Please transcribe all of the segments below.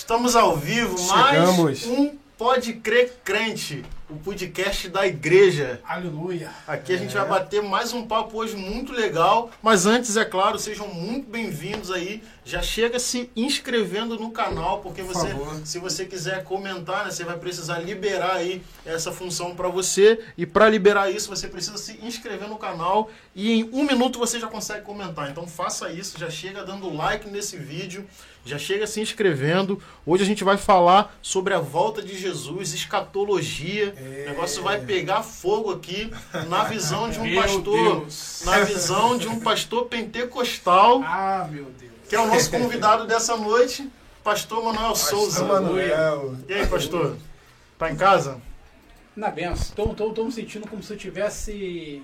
Estamos ao vivo, Chegamos. mais um Pode Crer Crente, o podcast da igreja. Aleluia. Aqui a gente É. vai bater mais um papo hoje muito legal. Mas antes, é claro, sejam muito bem-vindos aí. Já chega se inscrevendo no canal, porque Por você, favor. se você quiser comentar, né, você vai precisar liberar aí essa função para você. E para liberar isso, você precisa se inscrever no canal. E em um minuto você já consegue comentar. Então faça isso, já chega dando like nesse vídeo. Já chega se inscrevendo. Hoje a gente vai falar sobre a volta de Jesus, escatologia. É. O negócio vai pegar fogo aqui na visão de um Meu pastor, Deus. na visão de um pastor pentecostal, Ah, meu Deus. que é o nosso convidado dessa noite, pastor Manuel Souza. Manuel. E aí, pastor? Tá em casa? Na benção. Tô, tô, tô me sentindo como se eu estivesse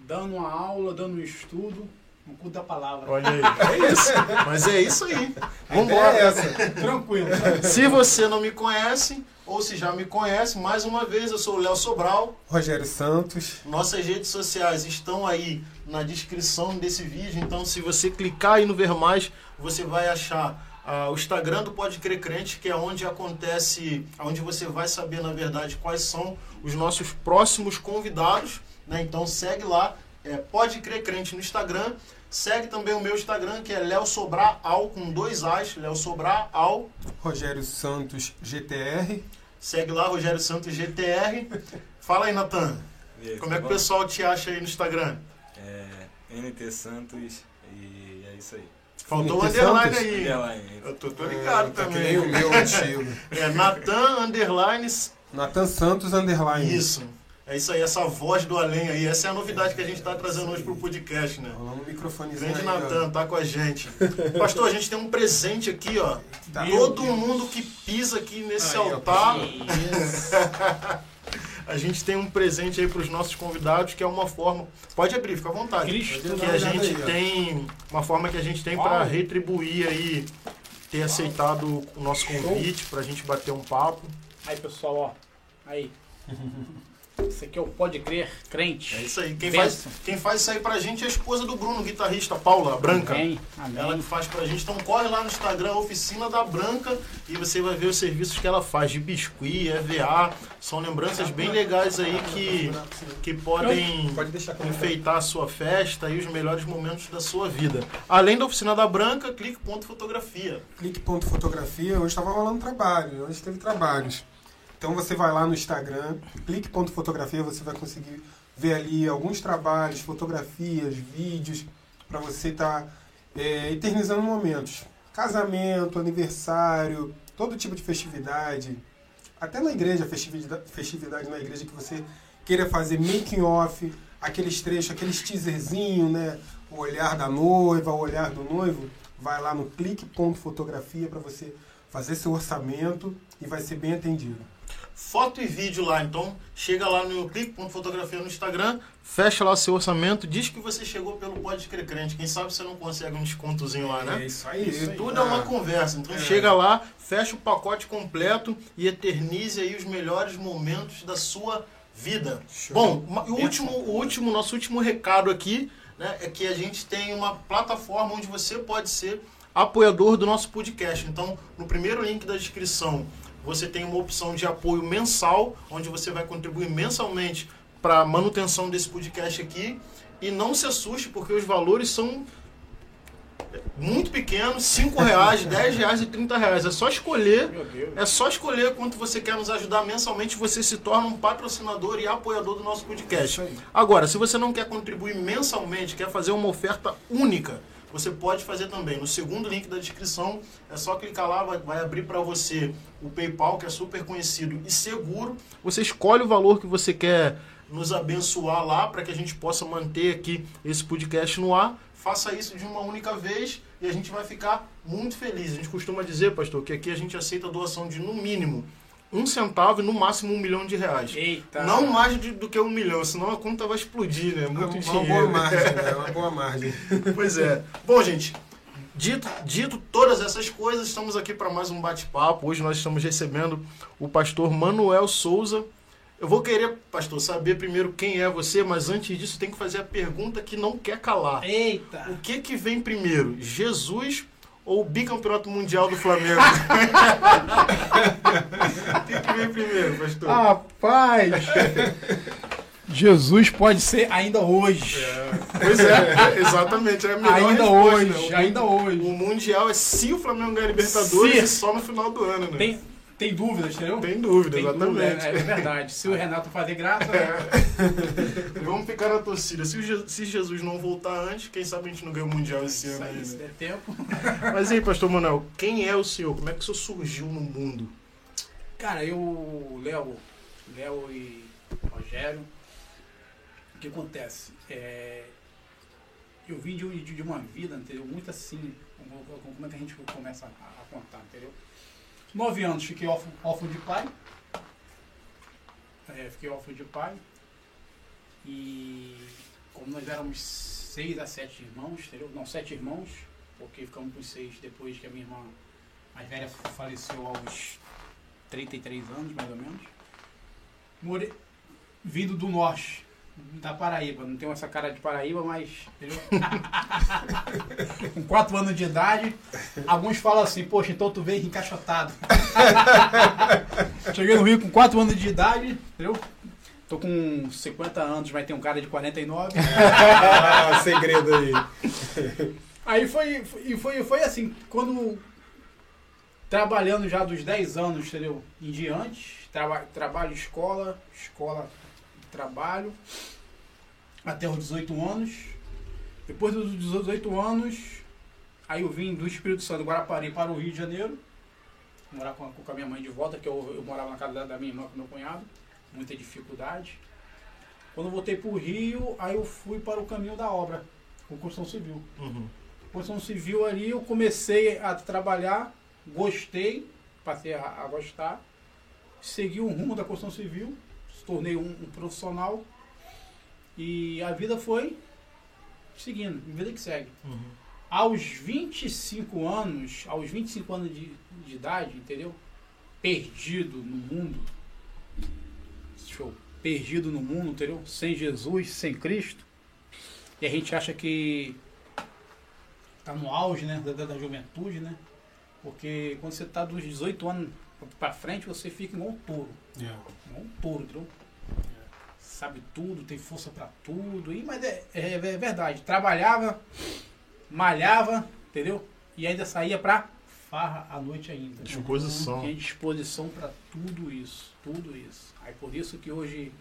dando uma aula, dando um estudo, no culto da palavra. Olha aí. É isso. Mas é isso aí. A ideia é Vambora. essa. Tranquilo. Se você não me conhece, ou se já me conhece, mais uma vez, eu sou o Léo Sobral. Rogério Santos. Nossas redes sociais estão aí na descrição desse vídeo, então se você clicar aí no Ver Mais, você vai achar ah, o Instagram do Pode Crer Crente, que é onde acontece, onde você vai saber, na verdade, quais são os nossos próximos convidados. Né? Então segue lá, é, Pode Crer Crente no Instagram. Segue também o meu Instagram, que é Léo Sobrar Al, com dois As, Léo Sobrar Al. Rogério Santos GTR. Segue lá, Rogério Santos GTR. Fala aí, Natan. Aí, Como é que o pessoal te acha aí no Instagram? É, NT Santos e é isso aí. Faltou o NT underline Santos? aí. Underline. Eu tô, tô ligado Tá que também. nem o meu antigo. É Natan Underline. Nathan Santos Underline. Isso. É isso aí, essa voz do além aí. Essa é a novidade que a gente tá trazendo hoje pro podcast, né? Um microfonezinho Grande aí, ó. Natan, tá com a gente. Pastor, a gente tem um presente aqui, ó. Tá. Todo mundo que pisa aqui nesse Aí, altar, a gente tem um presente aí pros nossos convidados, que é uma forma. Pode abrir, fica à vontade. Cristo. que a olhada gente tem uma forma que a gente tem para retribuir aí ter aceitado o nosso convite para a gente bater um papo. Aí, pessoal, ó. Aí. Esse aqui é o Pode Crer Crente. É isso aí. Quem Benção. faz, quem faz isso aí pra gente é a esposa do Bruno, guitarrista Paula, a Branca. Amém. Amém. Ela que faz pra gente. Então corre lá no Instagram, Oficina da Branca, e você vai ver os serviços que ela faz de biscuit, EVA. São lembranças bem legais aí que, que podem Pode enfeitar a sua festa e os melhores momentos da sua vida. Além da Oficina da Branca, clique ponto fotografia. Clique ponto fotografia. Hoje estava rolando trabalho. Hoje teve trabalhos. Então você vai lá no Instagram, clique ponto fotografia, você vai conseguir ver ali alguns trabalhos, fotografias, vídeos, para você estar eternizando momentos. Casamento, aniversário, todo tipo de festividade. Até na igreja, festividade, festividade na igreja que você queira fazer making off, aqueles trechos, aqueles teaserzinho, né? O olhar da noiva, o olhar do noivo, vai lá no clique.fotografia para você fazer seu orçamento e vai ser bem atendido. Foto e vídeo lá, então chega lá no clique.fotografia no Instagram, fecha lá seu orçamento, diz que você chegou pelo Pode Crer Crente. Quem sabe você não consegue um descontozinho lá, né? É isso aí. Isso tudo é uma conversa. Então É. chega lá, fecha o pacote completo e eternize aí os melhores momentos da sua vida. Show. Bom, o último, o último, nosso último recado aqui, né, é que a gente tem uma plataforma onde você pode ser apoiador do nosso podcast. Então, no primeiro link da descrição, você tem uma opção de apoio mensal, onde você vai contribuir mensalmente para a manutenção desse podcast aqui. E não se assuste, porque os valores são muito pequenos, 5 reais, 10 reais e 30 reais. É só escolher é só escolher quanto você quer nos ajudar mensalmente, você se torna um patrocinador e apoiador do nosso podcast. Agora, se você não quer contribuir mensalmente, quer fazer uma oferta única, você pode fazer também. No segundo link da descrição, é só clicar lá, vai, vai abrir para você o PayPal, que é super conhecido e seguro. Você escolhe o valor que você quer nos abençoar lá para que a gente possa manter aqui esse podcast no ar. Faça isso de uma única vez e a gente vai ficar muito feliz. A gente costuma dizer, pastor, que aqui a gente aceita doação de no mínimo um centavo e no máximo um milhão de reais. Eita. Não mais de- do que um milhão, senão a conta vai explodir, né? É Muito uma dinheiro. boa margem, né? Uma boa margem. Pois é. Bom, gente, dito, dito todas essas coisas, estamos aqui para mais um bate-papo. Hoje nós estamos recebendo o pastor Manuel Souza. Eu vou querer, pastor, saber primeiro quem é você, mas antes disso tem que fazer a pergunta que não quer calar. Eita. O que que vem primeiro, Jesus ou o bicampeonato mundial do Flamengo? O que, que vem primeiro, pastor? Rapaz! Jesus pode ser ainda hoje. Pois é, exatamente. É a melhor ainda resposta, hoje, né? O- ainda hoje. O Mundial é se o Flamengo ganhar Libertadores Se. e só no final do ano, né? Tem, tem dúvidas, entendeu? Tem dúvida, Tem exatamente. dúvida, é, é verdade. Se o Renato fazer graça, né? Vamos ficar na torcida. Se, o se Jesus não voltar antes, quem sabe a gente não ganha o Mundial esse isso ano aí, aí, se né? der tempo. Mas aí, pastor Manuel, quem é o senhor? Como é que o senhor surgiu no mundo? Cara, eu, Léo, Léo e Rogério, o que acontece? É, eu vim de, de, de uma vida, entendeu? Muito assim, como, como é que a gente começa a, a contar, entendeu? Nove anos fiquei órfão, de pai. É, fiquei órfão de pai. E como nós éramos seis a sete irmãos, entendeu? Não, sete irmãos, porque ficamos com seis depois que a minha irmã mais velha faleceu aos 33 anos, mais ou menos. More... Vindo do norte, da Paraíba. Não tenho essa cara de Paraíba, mas. Com 4 anos de idade, alguns falam assim, poxa, então tu veio encaixotado. Cheguei no Rio com 4 anos de idade, entendeu? Tô com 50 anos, vai ter um cara de 49. Ah, segredo aí. Aí foi, foi, foi, foi assim, quando trabalhando já dos 10 anos, entendeu? Em diante, traba, trabalho, escola, escola, trabalho, até os 18 anos. Depois dos 18 anos, aí eu vim do Espírito Santo, Guarapari, para o Rio de Janeiro, morar com, a- com a minha mãe de volta, que eu, eu morava na casa da, da minha irmã com meu cunhado, muita dificuldade. Quando voltei para o Rio, aí eu fui para o caminho da obra, com construção civil. Uhum. Construção civil ali, eu comecei a trabalhar, gostei, passei a, a gostar, segui o rumo da construção civil, se tornei um, um profissional e a vida foi seguindo, vida que segue. Uhum. Aos 25 anos, aos 25 anos de, de idade, entendeu? Perdido no mundo, show, perdido no mundo, entendeu? Sem Jesus, sem Cristo. E a gente acha que tá no auge, né, da- da juventude, né? Porque quando você tá dos 18 anos pra frente, você fica igual um touro. Yeah. Igual um touro, entendeu? Sabe tudo, tem força pra tudo. E, mas é, é- é verdade. Trabalhava, malhava, entendeu? E ainda saía pra farra à noite ainda. Disposição. Tinha disposição pra tudo isso. Tudo isso. Aí por isso que hoje,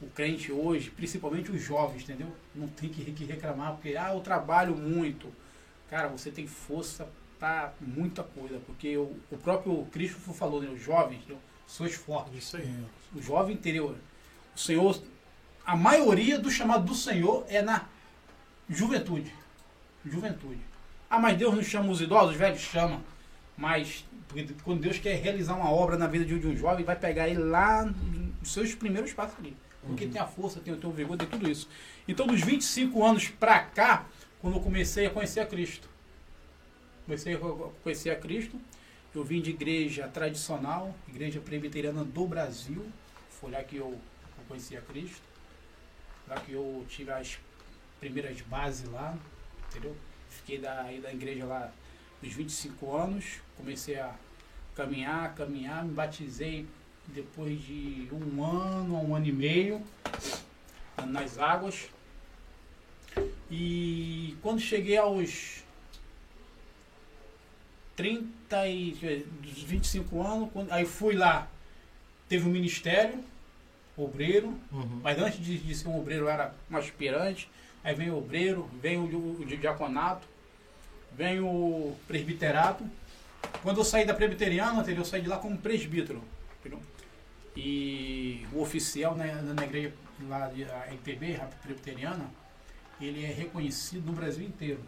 o crente hoje, principalmente os jovens, entendeu? Não tem que, que reclamar, porque, ah, eu trabalho muito. Cara, você tem força pra muita coisa, porque o, o próprio Cristo falou, né? Os jovens, entendeu? sois fortes. Isso aí. O jovem interior. O Senhor, a maioria do chamado do Senhor é na juventude. Juventude. Ah, mas Deus não chama os idosos, os velhos chama. Mas quando Deus quer realizar uma obra na vida de um- jovem, vai pegar ele lá nos seus primeiros passos ali. Porque tem a força, tem, tem o vigor, tem tudo isso. Então, dos 25 anos pra cá, quando eu comecei a conhecer a Cristo, comecei a conhecer a Cristo, eu vim de igreja tradicional, igreja presbiteriana do Brasil. Foi lá que eu, conheci a Cristo. Lá que eu tive as primeiras bases lá, entendeu? Fiquei da, da igreja lá dos 25 anos, comecei a caminhar, caminhar, me batizei depois de um ano, um ano e meio nas águas. E quando cheguei aos 30 e dos 25 anos, quando, aí fui lá, teve um ministério, obreiro, Uhum. mas antes de, de ser um obreiro eu era um aspirante, aí vem o obreiro, vem o, o, o diaconato, vem o presbiterato. Quando eu saí da presbiteriana, eu saí de lá como presbítero. entendeu? E o oficial né, na igreja lá, de- a IPB, a presbiteriana, ele é reconhecido no Brasil inteiro.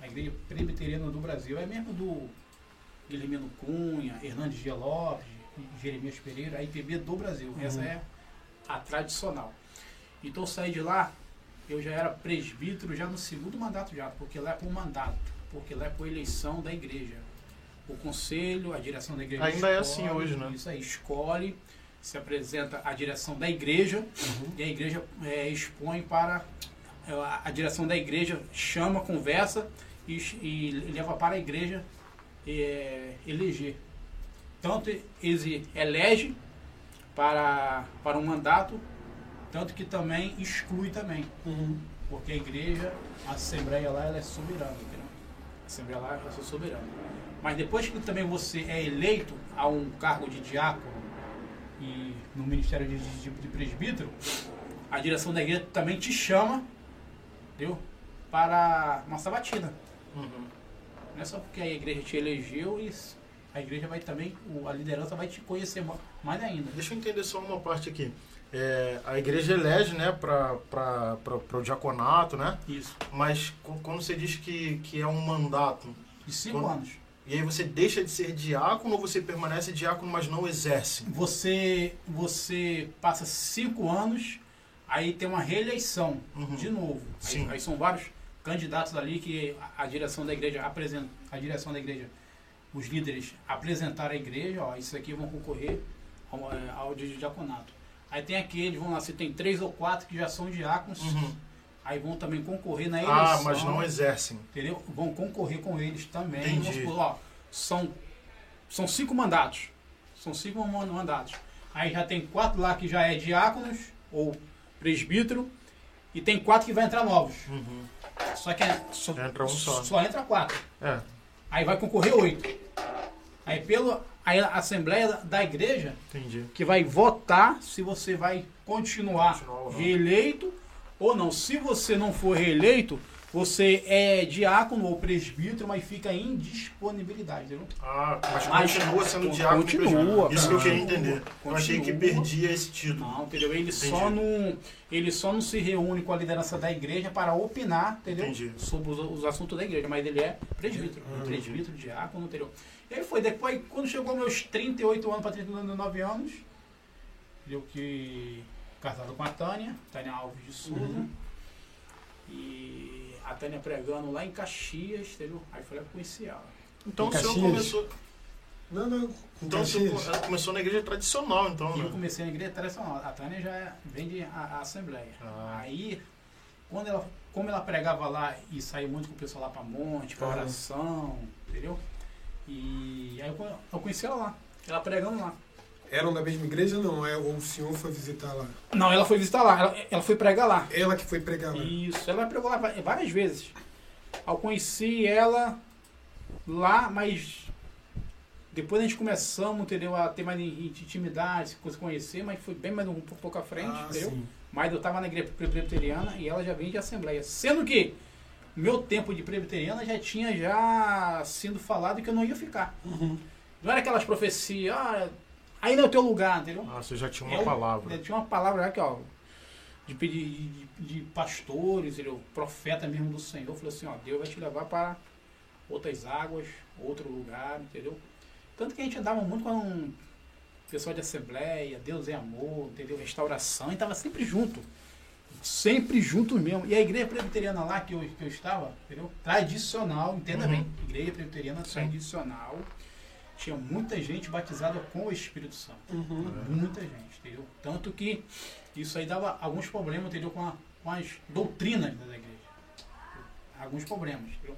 A igreja presbiteriana do Brasil é mesmo do Guilhermino Cunha, Hernandes Lopes, Jeremias Pereira, a IPB do Brasil. Essa é a tradicional. Então eu saí de lá, eu já era presbítero já no segundo mandato já, porque lá é por mandato, porque lá é por eleição da igreja. O conselho, a direção da igreja Ainda é assim hoje, né? Isso aí, escolhe, se apresenta a direção da igreja Uhum. e a igreja é, expõe para a, direção da igreja chama, conversa e, e leva para a igreja é, eleger. Tanto ele elege para, para um mandato, tanto que também exclui também. Uhum. Porque a igreja, a assembleia lá, ela é soberana. Entendeu? A assembleia lá é soberana. Mas depois que também você é eleito a um cargo de diácono e no ministério de, de, de presbítero, a direção da igreja também te chama, entendeu? Para uma sabatina. Uhum. Não é só porque a igreja te elegeu e a igreja vai também, a liderança vai te conhecer ma- mais ainda. Deixa eu entender só uma parte aqui. É, a igreja elege, né, para o diaconato, né? Isso. Mas quando você diz que, que é um mandato, De cinco Quando- anos. e aí você deixa de ser diácono ou você permanece diácono, mas não exerce? Você, você passa cinco anos, aí tem uma reeleição Uhum. de novo. Aí, aí são vários candidatos ali que a, a direção da igreja apresenta, a direção da igreja, os líderes apresentaram à igreja, ó, isso aqui vão concorrer ao, é, ao di- diaconato. Aí tem aqueles, vão lá, se tem três ou quatro que já são diáconos, Uhum. aí vão também concorrer na eleição. Ah, mas não exercem. Entendeu? Vão concorrer com eles também. Entendi. Vamos ó, são, são cinco mandatos. São cinco man- mandatos. Aí já tem quatro lá que já é diáconos ou presbítero. E tem quatro que vai entrar novos. Uhum. Só que é, só, Entra um só. só entra quatro. É. Aí vai concorrer oito. Aí pelo aí a Assembleia da- Igreja Entendi. que vai votar se você vai continuar Continuar ou reeleito ou não. Se você não for reeleito, você é diácono ou presbítero, mas fica em disponibilidade, entendeu? Ah, mas, Mas continua sendo con- diácono. continua, Isso que eu queria continua, entender. Eu achei que continua. perdia esse título. Não, entendeu? Ele Entendi. só não, ele só não se reúne com a liderança da igreja para opinar, entendeu? Entendi. Sobre os, os assuntos da igreja, mas ele é presbítero, Entendi. presbítero, diácono, entendeu? E aí foi, depois, quando chegou meus 38 anos para 39 anos, eu que casado com a Tânia, Tânia Alves de Souza, Uhum. e a Tânia pregando lá em Caxias, entendeu? Aí foi lá que eu conheci ela. Então Em o senhor começou. Não, não. Então o senhor co- começou na igreja tradicional, então, E eu né? comecei na igreja tradicional. A Tânia já vem de a, a Assembleia. Ah. Aí, quando ela, como ela pregava lá e saiu muito com o pessoal lá pra monte, pra Ah. oração, entendeu? E aí eu, eu conheci ela lá, ela pregando lá. Eram da mesma igreja, não? É, ou o senhor foi visitar lá? Não, ela foi visitar lá, ela, ela foi pregar lá. Ela que foi pregar lá. Isso, ela pregou lá várias vezes. Eu conheci ela lá, mas depois a gente começamos, entendeu, a ter mais in- intimidade, se conhecer, mas foi bem mais um pouco à frente, ah, entendeu? sim. Mas eu estava na igreja presbiteriana e ela já vem de assembleia. Sendo que meu tempo de presbiteriana já tinha já sido falado que eu não ia ficar. Uhum. Não era aquelas profecias, ah, aí não é o teu lugar, entendeu? Ah, você já tinha uma Eu- palavra. Eu tinha uma palavra que, ó, de pedir de, de pastores, entendeu? profeta mesmo do Senhor, falou assim, ó, Deus vai te levar para outras águas, outro lugar, entendeu? Tanto que a gente andava muito com um pessoal de assembleia, Deus é amor, entendeu? Restauração, e estava sempre junto. Sempre junto mesmo. E a igreja presbiteriana lá que eu, que eu estava, entendeu? Tradicional, entenda Uhum. bem. Igreja presbiteriana Sim. tradicional. Tinha muita gente batizada com o Espírito Santo. Uhum. Muita gente, entendeu? Tanto que isso aí dava alguns problemas, entendeu? Com, a- com as doutrinas da igreja. Alguns problemas, entendeu?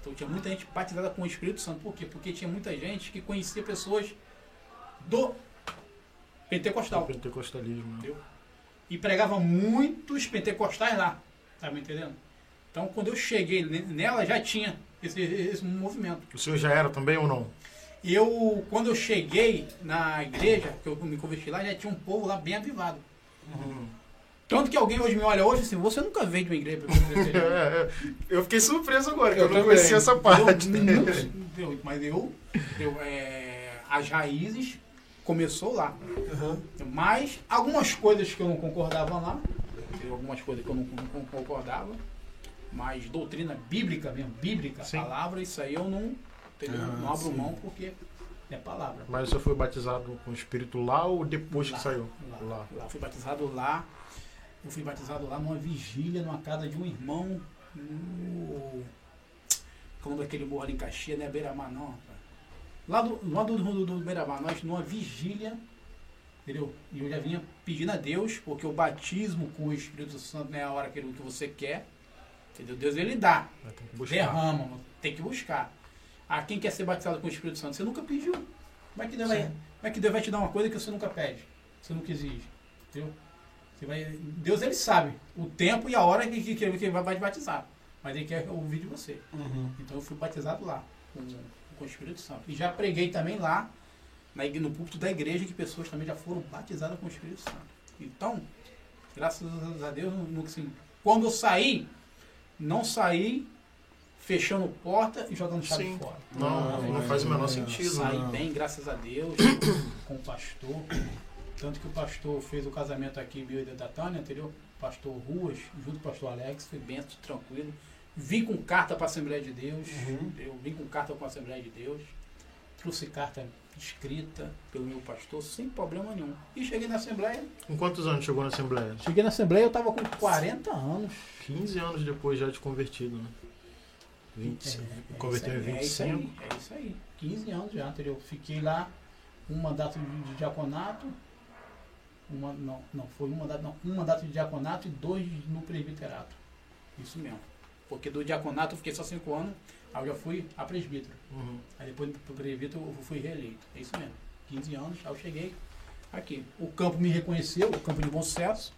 Então tinha muita gente batizada com o Espírito Santo. Por quê? Porque tinha muita gente que conhecia pessoas do pentecostal. Pentecostalismo. né? E pregava muitos pentecostais lá. Tá me entendendo? Então quando eu cheguei ne- nela já tinha esse, esse movimento. O senhor já era também ou não? Eu, quando eu cheguei na igreja, que eu me converti lá, já tinha um povo lá bem avivado. Tanto que alguém hoje me olha hoje assim, você nunca veio de uma igreja eu fiquei surpreso agora, que Eu eu, não também. conhecia essa parte. Eu eu- mas eu, eu, é, as raízes começou lá. Uhum. Mas algumas coisas que eu não concordava lá, algumas coisas que eu não, não concordava, mas doutrina bíblica mesmo, bíblica, Sim. palavra, isso aí eu não, entendeu? Ah, não abro sim. mão porque é palavra. Mas você foi batizado com o Espírito lá ou depois Lá, que saiu? Lá, Lá. lá. Fui batizado lá. Eu fui batizado lá numa vigília, numa casa de um irmão no. Como daquele morro ali em Caxias, não é Beira-Mar não. Lá do, lá do, do, do Beira-Mar, nós numa vigília, entendeu? E eu já vinha pedindo a Deus, porque o batismo com o Espírito Santo não é a hora que, que você quer, Entendeu? Deus ele dá, derrama, tem que buscar. Ah, quem quer ser batizado com o Espírito Santo? Você nunca pediu. Como é que Deus, vai, como é que Deus vai te dar uma coisa que você nunca pede? Você nunca exige. Entendeu? Você vai, Deus ele sabe o tempo e a hora que, que, que ele vai te batizar. Mas ele quer ouvir de você. Uhum. Então eu fui batizado lá, com, com o Espírito Santo. E já preguei também lá, na, no púlpito da igreja, que pessoas também já foram batizadas com o Espírito Santo. Então, graças a Deus, no, no- assim, quando eu saí, não saí fechando porta e jogando chave Sim. fora. Não, não faz o menor sentido. Saí não. bem, graças a Deus, com o pastor. Tanto que o pastor fez o casamento aqui em Bio da Tânia, entendeu? Pastor Ruas, junto com o pastor Alex, foi bem tranquilo. Vim com carta para a Assembleia de Deus, Uhum. eu vim com carta para a Assembleia de Deus, trouxe carta escrita pelo meu pastor sem problema nenhum. E cheguei na Assembleia. Com quantos anos chegou na Assembleia? Cheguei na Assembleia, eu estava com 40 anos. 15 anos depois já de convertido, né? 20, converteu em É isso aí, 25. É isso aí. 15 anos já, entendeu? Fiquei lá um mandato de, de diaconato. Uma, não, não, foi um mandato, não. Um mandato de diaconato e dois no presbiterato. Isso mesmo. Porque do diaconato eu fiquei só 5 anos, aí eu já fui a presbítero. Uhum. Aí depois do presbítero eu fui reeleito. É isso mesmo. 15 anos, aí eu cheguei aqui. O campo me reconheceu, o campo de bom sucesso.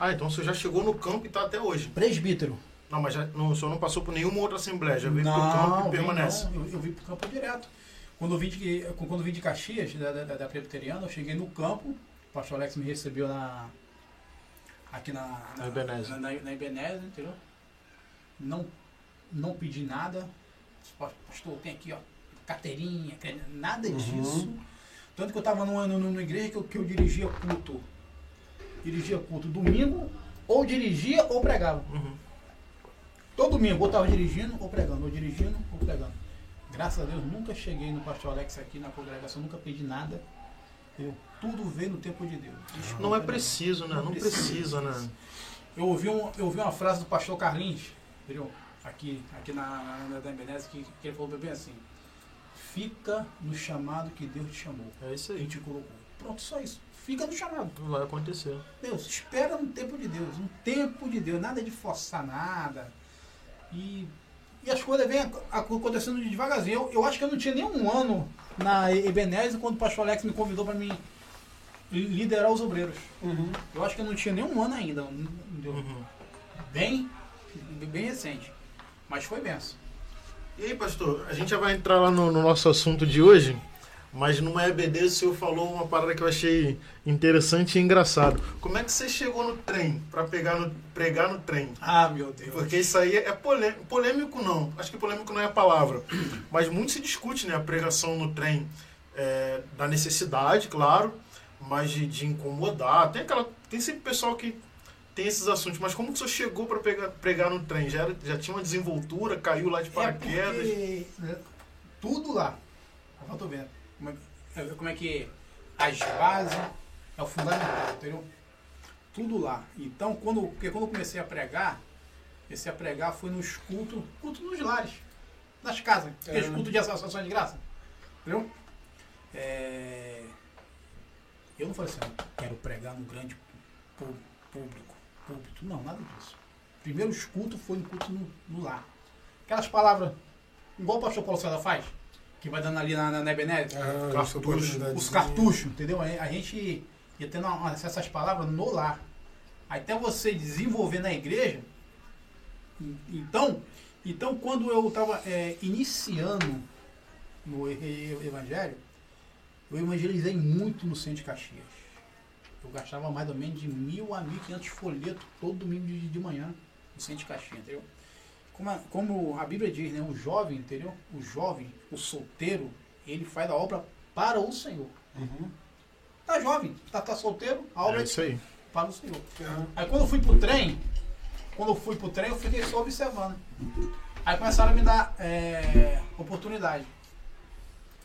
Ah, então você já chegou no campo e tá até hoje. Presbítero. Não, mas já, não, o senhor não passou por nenhuma outra assembleia, já veio pro campo e permanece. não. Eu, eu vim pro campo direto. Quando eu vim de, quando eu vim de Caxias, da, da, da Presbiteriana, eu cheguei no campo, o pastor Alex me recebeu na, aqui na, Na. Na, na, na Ebenezer, entendeu? Não, não pedi nada. Pastor, tem aqui, ó, carteirinha, nada Uhum. disso. Tanto que eu estava numa, numa, numa igreja que eu, que eu dirigia culto. Dirigia culto domingo, ou dirigia ou pregava. Uhum. Todo domingo, ou estava dirigindo ou pregando, ou dirigindo ou pregando. Graças a Deus, nunca cheguei no pastor Alex aqui na congregação, nunca pedi nada. Eu, tudo veio no tempo de Deus. Desculpa, Não é preciso, né? Não Não precisa. precisa, né? Eu ouvi, um, eu ouvi uma frase do pastor Carlinhos, entendeu? Aqui, aqui na, na, que, que ele falou bem assim: Fica no chamado que Deus te chamou. É isso Ele aí. te colocou. Pronto, só isso. Fica no chamado. Não vai acontecer. Deus, espera no tempo de Deus, no tempo de Deus, nada de forçar nada. E, e as coisas vêm ac- acontecendo devagarzinho. Eu, eu acho que eu não tinha nem um ano na Ebenezer quando o pastor Alex me convidou para mim liderar os obreiros. Uhum. Eu acho que eu não tinha nem um ano ainda. Uhum. Bem, bem recente. Mas foi benção. E aí, pastor, a gente já vai entrar lá no, no nosso assunto de hoje, mas numa EBD o senhor falou uma parada que eu achei interessante e engraçado. Como é que você chegou no trem para pegar no, pregar no trem? Ah, meu Deus. Porque isso aí é polêmico, polêmico não, acho que polêmico não é a palavra, mas muito se discute né, a pregação no trem é, da necessidade, claro, mas de, de incomodar. Tem, aquela, tem sempre pessoal que tem esses assuntos, mas como que o senhor chegou para pregar, pregar no trem? Já, era- já tinha uma desenvoltura, caiu lá de É paraquedas? né, tudo lá. Tô vendo. Como é, é- como é que as bases é o fundamental, entendeu? Tudo lá. Então, quando, porque quando eu comecei a pregar, comecei a pregar foi nos cultos, culto nos lares, nas casas, É. cultos de associação de graça. Entendeu? É, eu não falei assim, "Ah, quero pregar no grande público, público. Não, nada disso. Primeiro os cultos foi no culto no, no lar. Aquelas palavras, igual o pastor Paulo César faz, que vai dando ali na, na, Ah, Cartucho. os cartuchos, entendeu? A a gente ia tendo essas palavras no lar. Até você desenvolver na igreja. Então, então quando eu estava iniciando no evangelho, eu evangelizei muito no centro de Caxias. Eu gastava mais ou menos de mil a mil quinhentos folhetos todo domingo de, de manhã no centro de Caxias, entendeu? Como a, como a Bíblia diz, né? O jovem, entendeu? O jovem, o solteiro, ele faz a obra para o Senhor. Uhum. Tá jovem, tá, tá solteiro, a obra É isso aí. para o Senhor. Uhum. Aí quando eu fui pro trem, quando eu fui pro trem, eu fiquei só observando. Aí começaram a me dar é, oportunidade.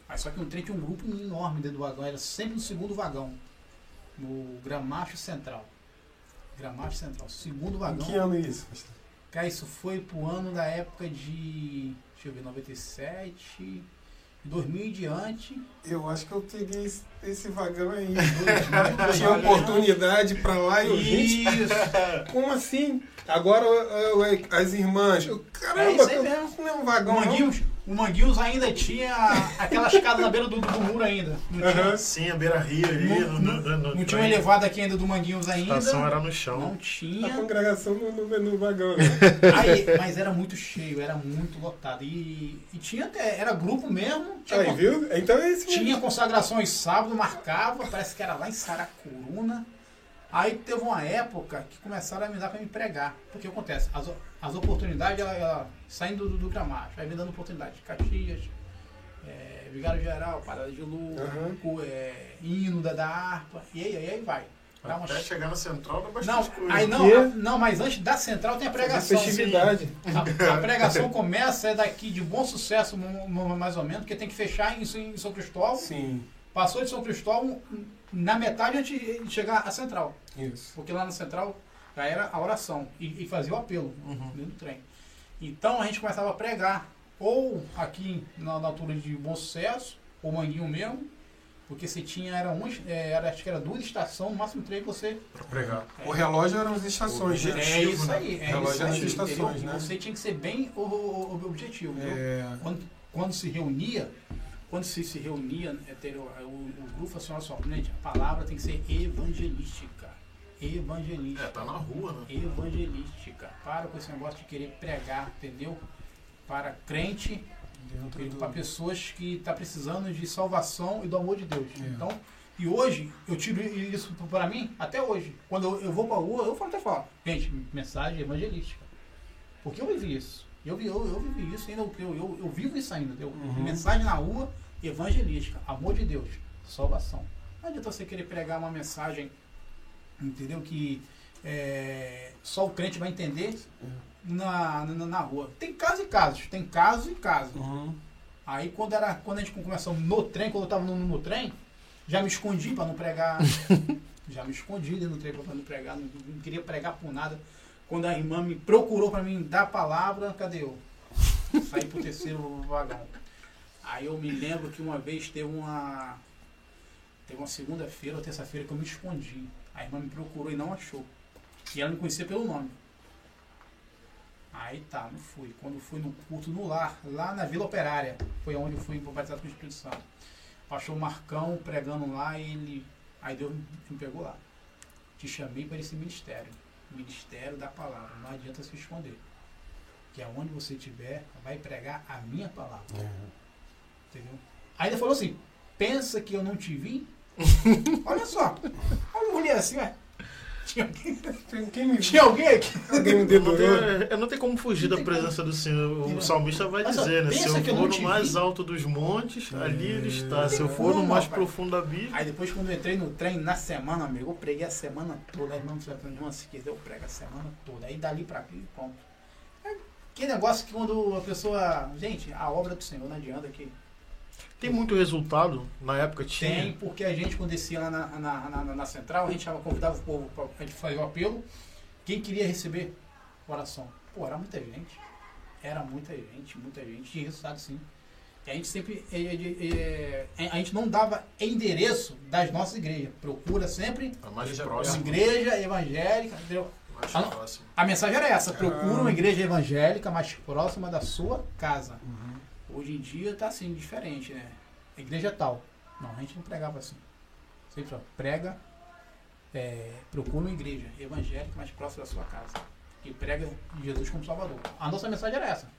Aí só que um trem tinha um grupo enorme dentro do vagão, era sempre no segundo vagão. No Gramacho Central. Gramacho Central, segundo Em vagão. que ano é isso, pastor? Cara, isso foi pro ano da época de. Deixa eu ver, 97 e 2000 em diante. Eu acho que eu peguei esse, esse vagão aí. 2000 Tinha oportunidade pra lá e eu gente, Isso. como assim? Agora eu- eu- as irmãs. eu- É Caramba, isso aí eu- mesmo. não é um vagão. Manguinhos, o Manguinhos ainda tinha aquela escada na beira do, do muro ainda. Não tinha, Aham. Sim, a beira-rio ali. Não- no- não- no- no- não tinha um trem. elevado aqui ainda do Manguinhos A ainda. estação era no chão. Não A tinha. congregação no, no, no vagão, né? Aí, mas era muito cheio, era muito lotado. E, e tinha até, era grupo mesmo. Tinha, Aí, viu? Então é esse mesmo. tinha consagrações sábado, marcava, parece que era lá em Saracuruna. Aí teve uma época que começaram a me dar para me pregar. Porque acontece, as, as oportunidades ela, ela, saindo do, do Gramacho, aí me dando oportunidade. Caxias, é, Vigário Geral, Parada de Lua, co- é, hino da, da harpa, e aí, aí, aí vai. Dá uma Até chegar na central dá não, bastante coisa. aí não, a- não, mas antes da central tem a pregação. Festividade. A, a pregação começa é daqui de bom sucesso, mais ou menos, porque tem que fechar em, em São Cristóvão. Sim, Passou de São Cristóvão na metade antes de chegar à central. isso. Porque lá na central já era a oração e, e fazia o apelo Uhum. dentro do trem. Então a gente começava a pregar, ou aqui na, na altura de Bom Sucesso, ou Manguinho mesmo, porque você tinha, era, um, é, era acho que era duas estações, no máximo três que você Pra pregar. O relógio eram as estações, né? é isso aí, é Relógio isso nas aí. estações, entendeu? né? Você tinha que ser bem o, o- o objetivo. É, Quando, quando se reunia, quando se, se reunia, é, ter o, o, o grupo falou assim, olha só, gente, a palavra tem que ser evangelística. Evangelística. É, tá na rua, né? Evangelística. Para com esse negócio de querer pregar, entendeu? Para crente, para pessoas que estão precisando de salvação e do amor de Deus. É. Então, e hoje, eu tiro isso para mim, até hoje. Quando eu, eu vou para a rua, eu falo até falo, gente, mensagem evangelística. Porque eu vivi isso. Eu, vi- eu, eu vivi isso ainda, eu, eu, eu vivo isso ainda. entendeu? Uhum. Mensagem na rua, evangelística, amor de Deus, salvação. Não adianta você querer pregar uma mensagem, entendeu? Que é, só o crente vai entender na, na, na rua. Tem casos e casos, tem casos e casos. Uhum. Aí quando era quando a gente começou no trem, quando eu tava no, no trem, já me escondi para não pregar. já me escondi dentro do trem para não pregar, não, não queria pregar por nada. Quando a irmã me procurou para mim dar a palavra, cadê eu? Saí pro terceiro vagão. Aí eu me lembro que uma vez teve uma teve uma segunda-feira ou terça-feira que eu me escondi. A irmã me procurou e não achou. E ela me conhecia pelo nome. Aí tá, não fui. Quando fui no culto no lar, lá na Vila Operária, foi onde eu fui batizado com o Espírito Santo. Achou o Marcão pregando lá e ele. Aí Deus me pegou lá. Te chamei para esse ministério. Ministério da palavra. Não adianta se esconder. Que aonde você estiver, vai pregar a minha palavra. Entendeu? Aí ele falou assim: pensa que eu não te vi? Olha só. Mulher assim, ué. Tinha alguém, Tem- Quem me tinha alguém aqui? Alguém me Eu não, dedurou. eu não tenho como fugir Não da presença do Senhor. O Não. salmista vai Mas, dizer, né? Se eu eu for não no mais vi. alto dos montes, ali ele está. Não Se eu for no mais rapaz. profundo da Bíblia. Aí depois quando eu entrei no trem na semana, amigo, eu preguei a semana toda. Aí irmão, irmão, se quiser eu prego a semana toda. Aí dali pra aqui, pronto. É que negócio que quando a pessoa. Gente, a obra do Senhor não adianta que. Tem muito resultado? Na época tinha. Tem, porque a gente, quando descia lá na, na, na, na central, a gente tava- convidava o povo pra a gente fazer o apelo. Quem queria receber oração? Pô, era muita gente. Era muita gente, muita gente. Tinha resultado sim. E a gente sempre. é, a gente não dava endereço das nossas igrejas. Procura sempre A mais Igreja próxima. igreja evangélica. Entendeu? Mais Ah, não. próxima. A mensagem era essa: procura Ah. uma igreja evangélica mais próxima da sua casa. Uhum. Hoje em dia tá assim, diferente, né? A igreja tal. Não, a gente não pregava assim. Sempre ó, prega, é, procura uma igreja evangélica mais próxima da sua casa. E prega Jesus como Salvador. A nossa mensagem era essa.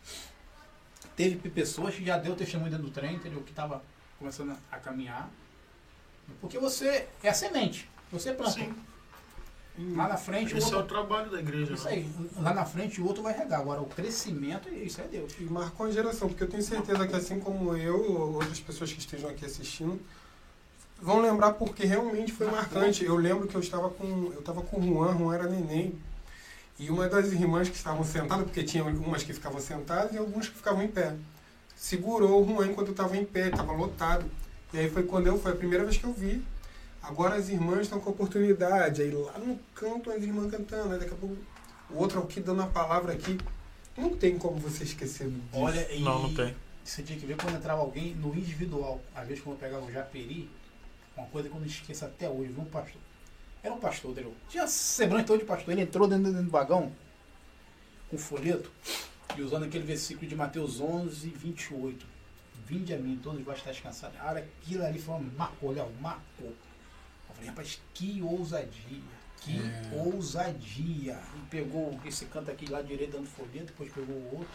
Teve pessoas que já deu testemunho dentro do trem, entendeu? Que estava começando a caminhar. Porque você é a semente. Você planta. Sim. Lá na frente, o Esse é o outro. trabalho da igreja. Isso né? aí. Lá na frente, o outro vai regar. Agora, o crescimento, isso é Deus. E marcou a geração, porque eu tenho certeza que assim como eu, ou outras pessoas que estejam aqui assistindo, vão lembrar porque realmente foi marcante. Eu lembro que eu estava com. Eu estava com o Juan, Juan era neném. E uma das irmãs que estavam sentadas, porque tinha umas que ficavam sentadas e algumas que ficavam em pé. Segurou o Juan enquanto eu estava em pé, estava lotado. E aí foi quando eu, foi a primeira vez que eu vi. Agora as irmãs estão com oportunidade. Aí lá no canto as irmãs cantando, aí daqui a pouco o outro aqui dando a palavra aqui. Não tem como você esquecer disso. Olha, e, Não, não tem. Você tinha que ver quando entrava alguém no individual. Às vezes quando eu pegava o Japeri, uma coisa que eu não esqueço até hoje, viu um pastor. Era um pastor, entendeu? Tinha semblante todo de pastor. Ele entrou dentro, dentro do vagão com folheto e usando aquele versículo de Mateus 11, 28. Vinde a mim, todos vós estáis cansados. Aquilo ali foi uma marcou, olha, marcou. Falei, rapaz, que ousadia. Que É. ousadia. E pegou esse canto aqui lá direito dando folheto, depois pegou o outro.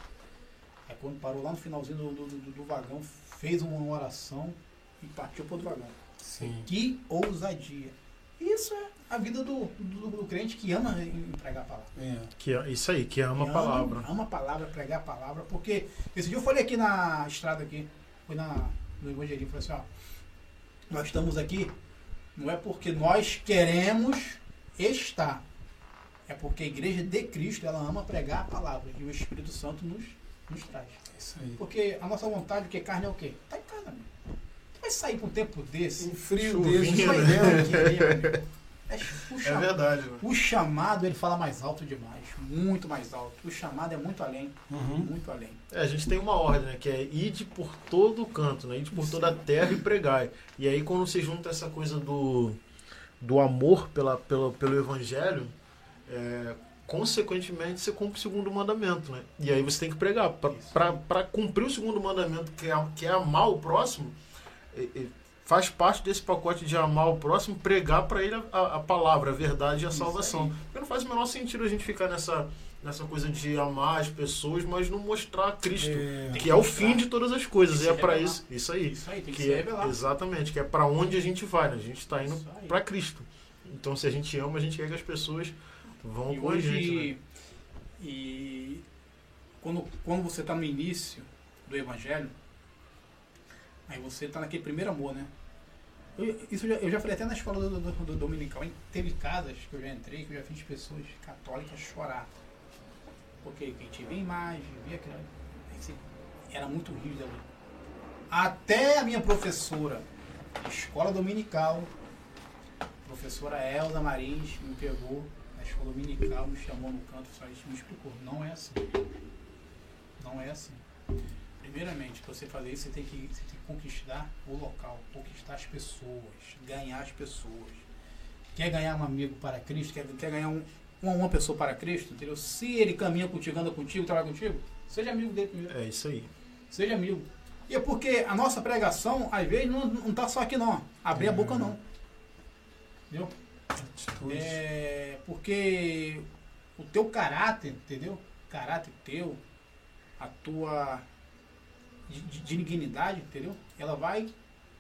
Aí quando parou lá no finalzinho do, do, do- do vagão, fez uma oração e partiu para outro vagão. Sim. Que ousadia. Isso é a vida do, do, do crente que ama pregar a palavra. É. Que, é- isso aí, que ama a Que palavra. Ama, ama a palavra, pregar a palavra. Porque esse dia eu falei aqui na estrada aqui, fui na, no Evangelismo, falei assim, ó, nós estamos aqui, não é porque nós queremos estar. É porque a igreja de Cristo, ela ama pregar a palavra. E o Espírito Santo nos, nos traz. É isso aí. Porque a nossa vontade, porque carne é o quê? Tá em casa. Tu vai sair pra um tempo desse. Um frio desse, vai né? O meu? É, verdade, né? o chamado, ele fala mais alto demais. Muito mais alto. O chamado é muito além. Uhum. Muito além. É, a gente tem uma ordem, né? Que é ide por todo canto, né? Ide por toda a terra e pregai. E aí quando você junta essa coisa do, do amor pela, pela, pelo evangelho, é, consequentemente você cumpre o segundo mandamento, né? E aí você tem que pregar. Para cumprir o segundo mandamento, que é, que é amar o próximo, faz parte desse pacote de amar o próximo, pregar para ele a, a- palavra, a verdade e a Isso salvação. aí. Porque não faz o menor sentido a gente ficar nessa, nessa coisa de amar as pessoas, mas não mostrar Cristo. É. Que é o fim de todas as coisas. E é para isso. Isso aí. Isso aí, tem que, Que é, exatamente, que é para onde a gente vai, né? A gente está indo para Cristo. Então, se a gente ama, a gente quer que as pessoas vão E com a gente. hoje, né? e quando, quando você está no início do evangelho, aí você está naquele primeiro amor, né? Eu, isso eu já, eu já falei até na escola do, do, do dominical, teve casas que eu já entrei, que eu já fiz pessoas católicas chorar. Porque quem te via a imagem, via aquilo, era muito rígido ali. Até a minha professora, escola dominical, professora Elza Marins, me pegou na escola dominical, me chamou no canto e falou, "Isso me explicou. Não é assim. Não é assim. Primeiramente, para você fazer isso, você tem, que, você tem que conquistar o local, conquistar as pessoas, ganhar as pessoas. Quer ganhar um amigo para Cristo, quer, quer ganhar um, uma, uma pessoa para Cristo, entendeu? Se ele caminha contigo, anda contigo, trabalha contigo, seja amigo dele primeiro. É isso aí. Seja amigo. E é porque a nossa pregação, às vezes, não, não tá só aqui não. Abrir a boca não. Entendeu? Atitudes. É porque o teu caráter, entendeu? O caráter teu, a tua di- di- dignidade, entendeu? Ela vai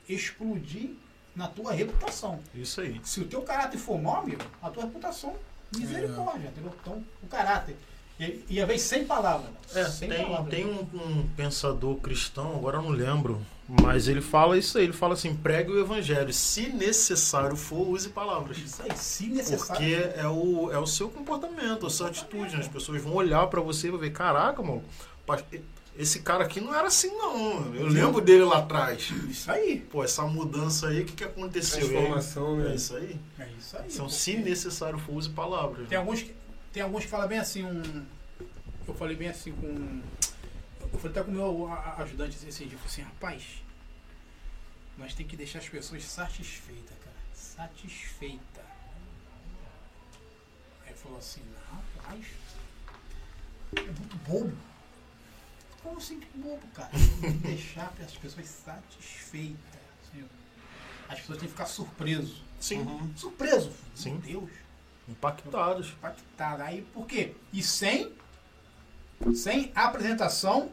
explodir na tua reputação. Isso aí. Se o teu caráter for mau, amigo, a tua reputação, misericórdia, entendeu? Então, o caráter. E, e vezes sem palavra. É, sem tem, palavra. tem um, um pensador cristão, agora eu não lembro, mas ele fala isso aí, ele fala assim, pregue o evangelho, se necessário for, use palavras. Isso aí, se necessário. Porque é o, é o seu comportamento, a sua atitude, né? As pessoas vão olhar pra você e vão ver, caraca, mano, esse cara aqui não era assim não, eu lembro dele lá atrás. Isso aí. Pô, essa mudança aí, o que, que aconteceu? Transformação, né? É isso aí. É isso aí. Porque- se necessário for, use palavras. Tem alguns, que- tem alguns que falam bem assim, um. Eu falei bem assim com. Eu falei até com o meu ajudante esse dia, eu falei assim, rapaz, nós tem que deixar as pessoas satisfeitas, cara. Satisfeita. Aí ele falou assim, rapaz. É muito bobo. Como que bobo, cara? Deixar as pessoas satisfeitas. Senhor. As pessoas têm que ficar surpreso. Sim, Uhum. Surpreso. Sim. Meu Deus impactados. impactada. Aí por quê? E sem, sem apresentação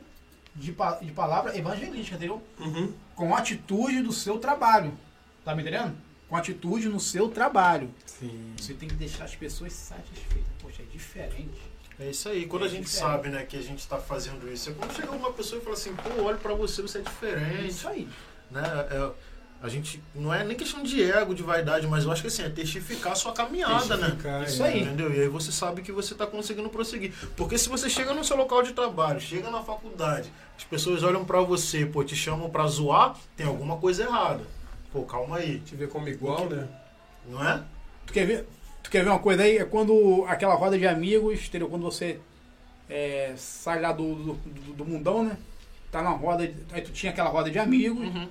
de, de palavra evangelística, entendeu? Uhum. Com atitude do seu trabalho. Tá me entendendo? Com atitude no seu trabalho. Sim. Você tem que deixar as pessoas satisfeitas. Poxa, é diferente. É isso aí. Quando É a gente diferente. sabe, né, que a gente está fazendo isso, é quando chega uma pessoa e fala assim, pô, olha pra você, você é É diferente, isso aí. né? É, a gente não é nem questão de ego, de vaidade, mas eu acho que assim, é testificar a sua caminhada, né? Testificar, Isso é. aí. Entendeu? E aí você sabe que você está conseguindo prosseguir. Porque se você chega no seu local de trabalho, chega na faculdade, as pessoas olham pra você, pô, te chamam pra zoar, tem alguma coisa errada. Pô, calma aí, Te ver como igual, né? não é? Tu quer ver? Tu quer ver uma coisa aí? É quando aquela roda de amigos, entendeu? Quando você é, sai lá do, do, do- do mundão, né? tá na roda, de- aí tu tinha aquela roda de amigos, Uhum.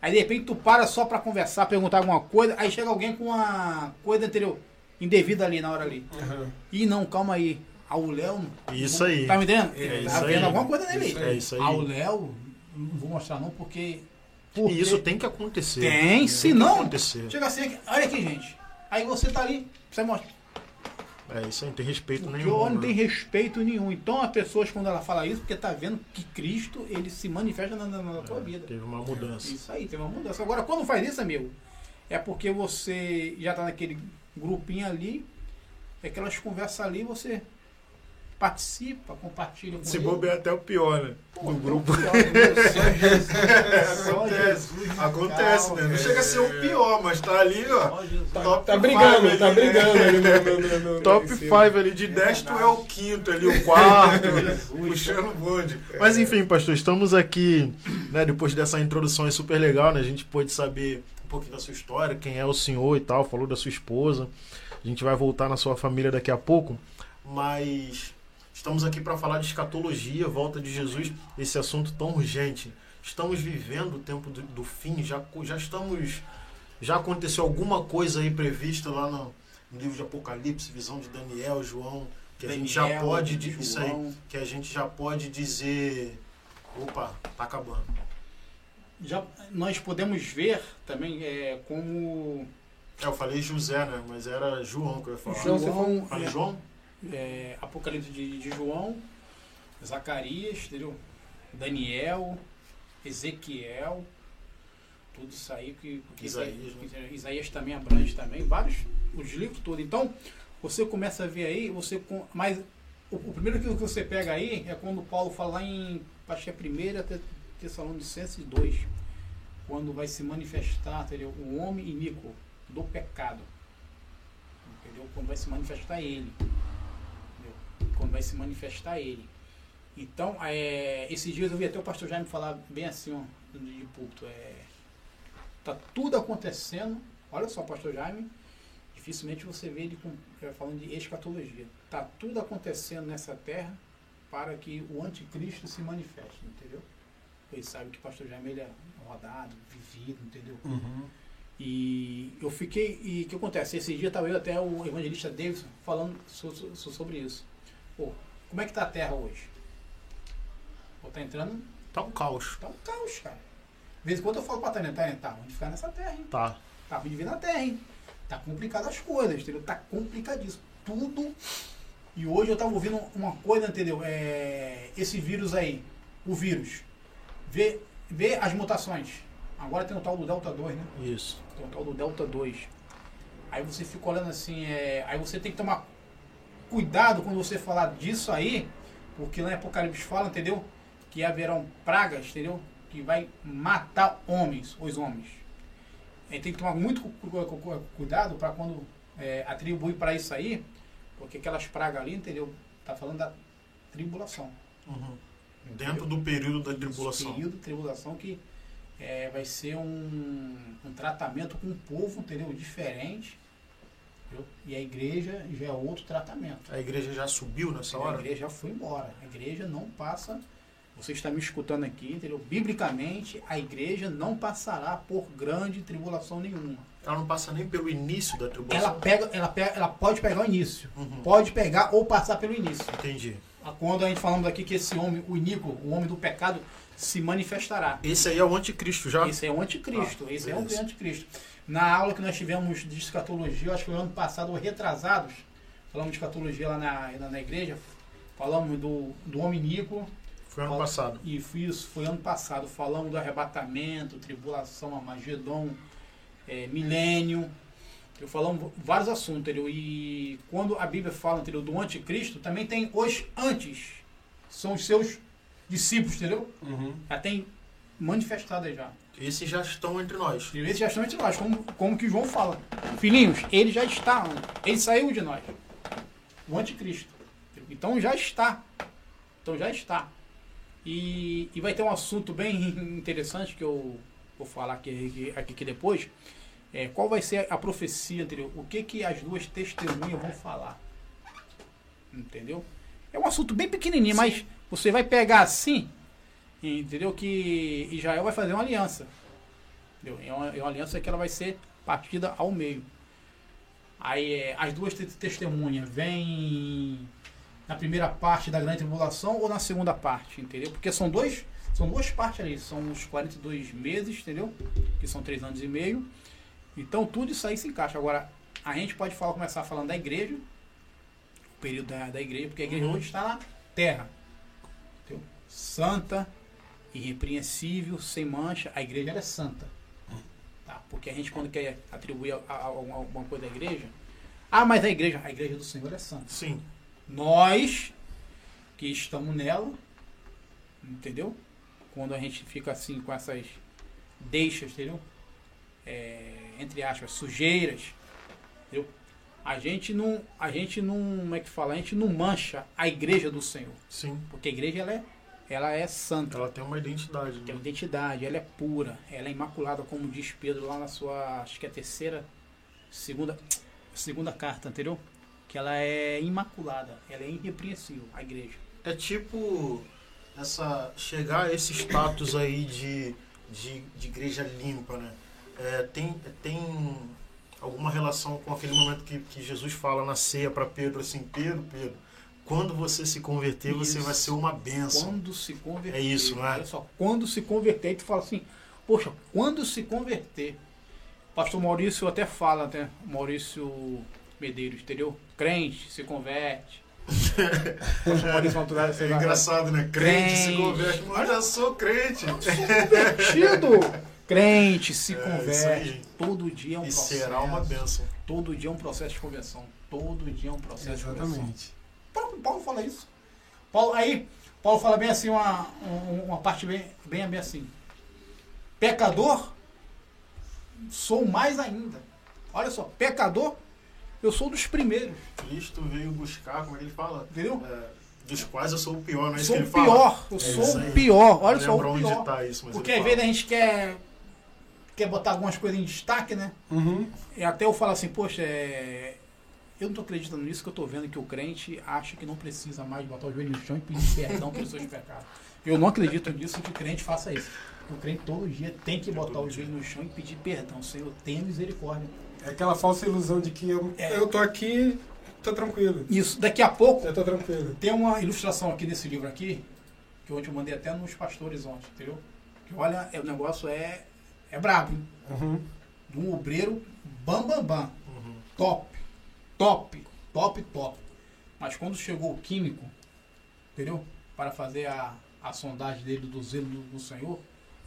aí de repente tu para só pra conversar, perguntar alguma coisa, aí chega alguém com uma coisa anterior, indevida ali na hora ali. Aham. Ih, não, calma aí. Ah, o Léo. Isso aí. Tá me entendendo? É tá isso vendo aí. alguma coisa nele. Isso É isso aí. Ah, o Léo, não vou mostrar não, porque. porque E isso tem que acontecer. tem, se que não. acontecer. Chega assim, olha aqui, gente. Aí você tá ali, você mostra. É isso aí, não tem respeito nenhum. o não né? tem respeito nenhum. Então as pessoas, quando ela fala isso, porque tá vendo que Cristo, ele se manifesta na, na, na tua vida. Teve uma mudança. Isso aí, teve uma mudança. Agora, quando faz isso, amigo, é porque você já tá naquele grupinho ali, aquelas conversas ali, você participa, compartilha com Se ele. bobear até o pior, né? Pô, Do grupo. Só Jesus. Só Acontece. Jesus. Acontece, né? Não chega a ser o pior, mas tá ali, ó. Top Tá brigando, tá né? brigando ali no, no, no, no, Top em 5 cima. ali de 10, tu é o quinto ali, o quarto, puxando o bonde. Mas enfim, pastor, estamos aqui, né, depois dessa introdução aí super legal, né? A gente pôde saber um pouquinho da sua história, quem é o senhor e tal, falou da sua esposa. A gente vai voltar na sua família daqui a pouco, mas estamos aqui para falar de escatologia, volta de Jesus, esse assunto tão urgente. Estamos vivendo o tempo do, do fim, já, já estamos. Já aconteceu alguma coisa aí prevista lá no, no livro de Apocalipse, visão de Daniel, João, que a gente já Daniel, pode. di- Isso aí, João. que a gente já pode dizer. Opa, tá acabando. Já, nós podemos ver também é, como É, eu falei José, né? Mas era João que eu ia falar. João, você João, Falei é, João? É, Apocalipse de, de João, Zacarias, entendeu? Daniel, Ezequiel, tudo isso aí que, que Isaías, que- Isaías também abrange também, vários, os livros todos. Então, você começa a ver aí, você com, mas o, o primeiro que você pega aí é quando Paulo fala lá em, que é 1 até Tessalonicenses 2, quando vai se manifestar, entendeu? O homem iníquo do pecado. Entendeu? Quando vai se manifestar ele. Quando vai se manifestar ele. Então, é, esses dias eu vi até o pastor Jaime falar bem assim, ó, de púlpito. É, tá tudo acontecendo. Olha só, pastor Jaime, dificilmente você vê ele com, é, falando de escatologia. Tá tudo acontecendo nessa terra para que o anticristo se manifeste, entendeu? Ele sabe que o pastor Jaime ele é rodado, vivido, entendeu? Uhum. E eu fiquei. E o que acontece? Esse dia estava eu até o evangelista Davidson falando so- so- sobre isso. Pô, como é que tá a terra hoje? Pô, tá entrando. Tá um caos. Tá um caos, cara. De vez em quando eu falo pra Tânia, Tânia, tá ruim de ficar nessa terra, hein? Tá. Tá ruim vir na terra, hein? Tá complicado as coisas, entendeu? Tá complicadíssimo. Tudo. E hoje eu tava ouvindo uma coisa, entendeu? É, esse vírus aí, o vírus. Vê, vê as mutações. Agora tem o tal do Delta 2, né? Isso. Tem o tal do Delta 2. Aí você fica olhando assim, é, aí você tem que tomar cuidado quando você falar disso aí, porque lá em Apocalipse fala, entendeu? Que haverão pragas, entendeu? Que vai matar homens, os homens. Aí tem que tomar muito cu- cu- cu- cuidado para quando é, atribuir para isso aí, porque aquelas pragas ali, entendeu? Tá falando da tribulação. Uhum. Dentro do período da tribulação. Período de tribulação que é, vai ser um, um tratamento com o povo, entendeu? Diferente. Entendeu? E a igreja já é outro tratamento. A igreja já subiu nessa A hora? igreja já foi embora. A igreja não passa. Você está me escutando aqui, entendeu? Biblicamente, a igreja não passará por grande tribulação nenhuma. Ela não passa nem pelo início da tribulação. Ela pega, ela pega, ela pode pegar o início. Uhum. Pode pegar ou passar pelo início. Entendi. Quando a gente falamos aqui que esse homem, o iníquo, o homem do pecado, se manifestará. Esse aí é o anticristo já? Esse é o anticristo. Ah, esse é o beleza. anticristo. Na aula que nós tivemos de escatologia, eu acho que foi ano passado, ou retrasados, falamos de escatologia lá na, na, na igreja, falamos do, do homem iníquo, Foi ano passado. e foi isso foi ano passado, falamos do arrebatamento, tribulação, Amagedon, é, milênio, eu falamos vários assuntos, entendeu? E quando a Bíblia fala, entendeu, do anticristo, também tem os antes, são os seus discípulos, entendeu? Uhum. Já tem manifestado aí já. Esses já estão entre nós. E Esses já estão entre nós, como, como que João fala. Filhinhos, ele já está, ele saiu de nós. O anticristo. Então já está. Então já está. E, e vai ter um assunto bem interessante que eu vou falar aqui, aqui, aqui depois. É, qual vai ser a profecia anterior? O que, que as duas testemunhas vão falar? Entendeu? É um assunto bem pequenininho, mas você vai pegar assim. Entendeu? Que Israel vai fazer uma aliança. Entendeu? É uma, é uma aliança que ela vai ser partida ao meio. Aí é, as duas te- testemunhas vêm na primeira parte da grande tribulação ou na segunda parte, entendeu? Porque são dois, são duas partes ali, são os 42 meses, entendeu? Que são três anos e meio. Então tudo isso aí se encaixa. Agora, a gente pode falar, começar falando da igreja, o período da, da igreja, porque a igreja Uhum. hoje está na terra. Entendeu? Santa, irrepreensível, sem mancha, a igreja é santa. Tá? Porque a gente quando quer atribuir alguma coisa à igreja, ah, mas a igreja, a igreja do Senhor é santa. Sim. Nós que estamos nela, entendeu? Quando a gente fica assim com essas deixas, entendeu? É, entre aspas, sujeiras, entendeu? A gente não, a gente não, como é que fala? A gente não mancha a igreja do Senhor, Sim. porque a igreja ela é, ela é santa, Ela tem uma identidade. tem Né? uma identidade, ela é pura, ela é imaculada, como diz Pedro lá na sua, acho que é a terceira, segunda, segunda carta, entendeu? Que ela é imaculada, ela é irrepreensível, a igreja. É tipo essa chegar a esse status aí de, de, de igreja limpa, né? É, tem, tem alguma relação com aquele momento que, que Jesus fala na ceia para Pedro assim, Pedro, Pedro, quando você se converter, você Isso. vai ser uma bênção. Quando se converter. É isso, não é? Olha só, quando se converter, tu fala assim, poxa, quando se converter. Pastor Maurício até fala, até, Maurício Medeiros, entendeu? Crente, se converte. Pastor Maurício Maturário, você É vai- engraçado, né? Crente se Crente. converte, mas eu já sou crente. Convertido! Crente, se É, converte. Todo dia é um E processo. será uma bênção. Todo dia é um processo de conversão. Todo dia é um processo de conversão. Exatamente. Paulo, Paulo fala isso. Paulo, aí, Paulo fala bem assim, uma, um- uma parte bem, bem, bem assim. Pecador, sou mais ainda. Olha só, pecador, eu sou dos primeiros. Cristo veio buscar, como é que ele fala? Entendeu? É, dos quais eu sou o pior, não é isso sou que o ele fala? pior. Eu É sou isso o pior. Olha só, o onde pior. tá isso, mas Porque às vezes a fala. gente quer, quer botar algumas coisas em destaque, né? Uhum. E até eu falo assim, poxa, é, eu não tô acreditando nisso que eu tô vendo que o crente acha que não precisa mais botar o joelho no chão e pedir perdão pelos seus pecados. Eu não acredito nisso que o crente faça isso. O crente todo dia tem que botar o joelho no chão e pedir perdão. Senhor, tenha misericórdia. É aquela falsa ilusão de que eu, É. eu tô aqui, tô tranquilo. Isso, daqui a pouco Eu tô tranquilo. tem uma ilustração aqui nesse livro aqui, que ontem eu mandei até nos pastores ontem, entendeu? Que olha, é, o negócio é, é brabo, hein? Uhum. De um obreiro bam bam bam. Uhum. top, top, top, top. Mas quando chegou o químico, entendeu? Para fazer a, a sondagem dele do zelo do, do Senhor,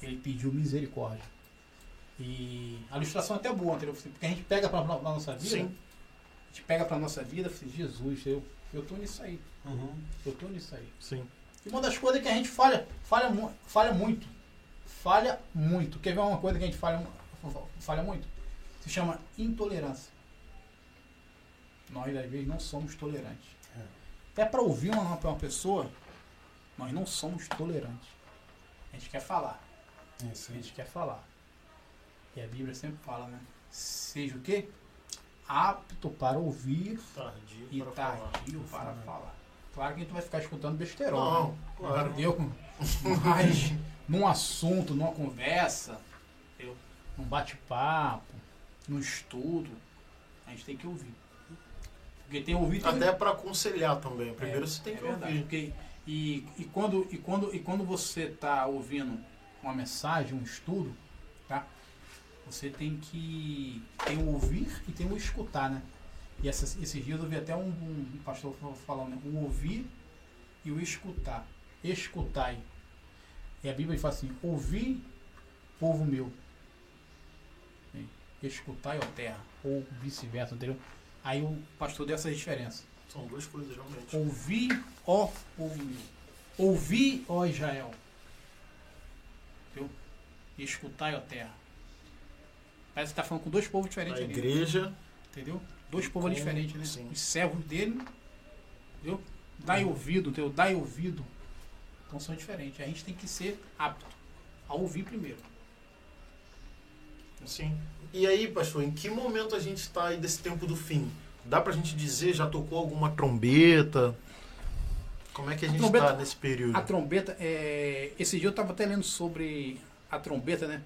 ele pediu misericórdia. E a ilustração é até boa, entendeu? Porque a gente pega para a nossa vida, Sim. a gente pega para nossa vida assim, Jesus, eu, eu tô nisso aí, Uhum. eu tô nisso aí. Sim. E uma das coisas que a gente falha, falha, falha muito. Falha muito. Quer ver uma coisa que a gente falha, falha muito? Se chama intolerância. Nós, às vezes, não somos tolerantes. É. Até para ouvir uma, uma pessoa, nós não somos tolerantes. A gente quer falar. Isso A gente quer falar. E a Bíblia sempre fala, né? Seja o quê? Apto para ouvir Tardio e para falar. tardio para falar. Claro que a gente vai ficar escutando besteirol. né? Não, claro. Entendeu? Mas num assunto, numa conversa, entendeu? num bate-papo, num estudo, a gente tem que ouvir. Porque tem ouvido Até para aconselhar também. Primeiro É, você tem é que verdade, ouvir. porque- e, e, quando, e, quando, e quando você está ouvindo uma mensagem, um estudo, tá? Você tem que tem o ouvir e tem o escutar, né? E essas, esses dias eu vi até um, um pastor falando, né? o ouvir e o escutar. Escutai. E a Bíblia fala assim, ouvir, povo meu. Escutai, ó terra. Ou vice-versa, entendeu? Aí o pastor deu essa diferença. São duas coisas, realmente. Ouvi, ó povo meu. Ouvi, ó Israel. Entendeu? E escutai, ó terra. Parece que tá falando com dois povos diferentes A ali. igreja, Entendeu? Dois povos Com- diferentes, né? sim. Os servos dele, entendeu? Dai ouvido, entendeu? Dai ouvido. Então são diferentes. A gente tem que ser apto a ouvir primeiro. sim. E aí, pastor, em que momento a gente está aí desse tempo do fim? Dá pra gente dizer, já tocou alguma trombeta? Como é que a A gente trombeta- está nesse período? A trombeta, é, esse dia eu estava até lendo sobre a trombeta, né?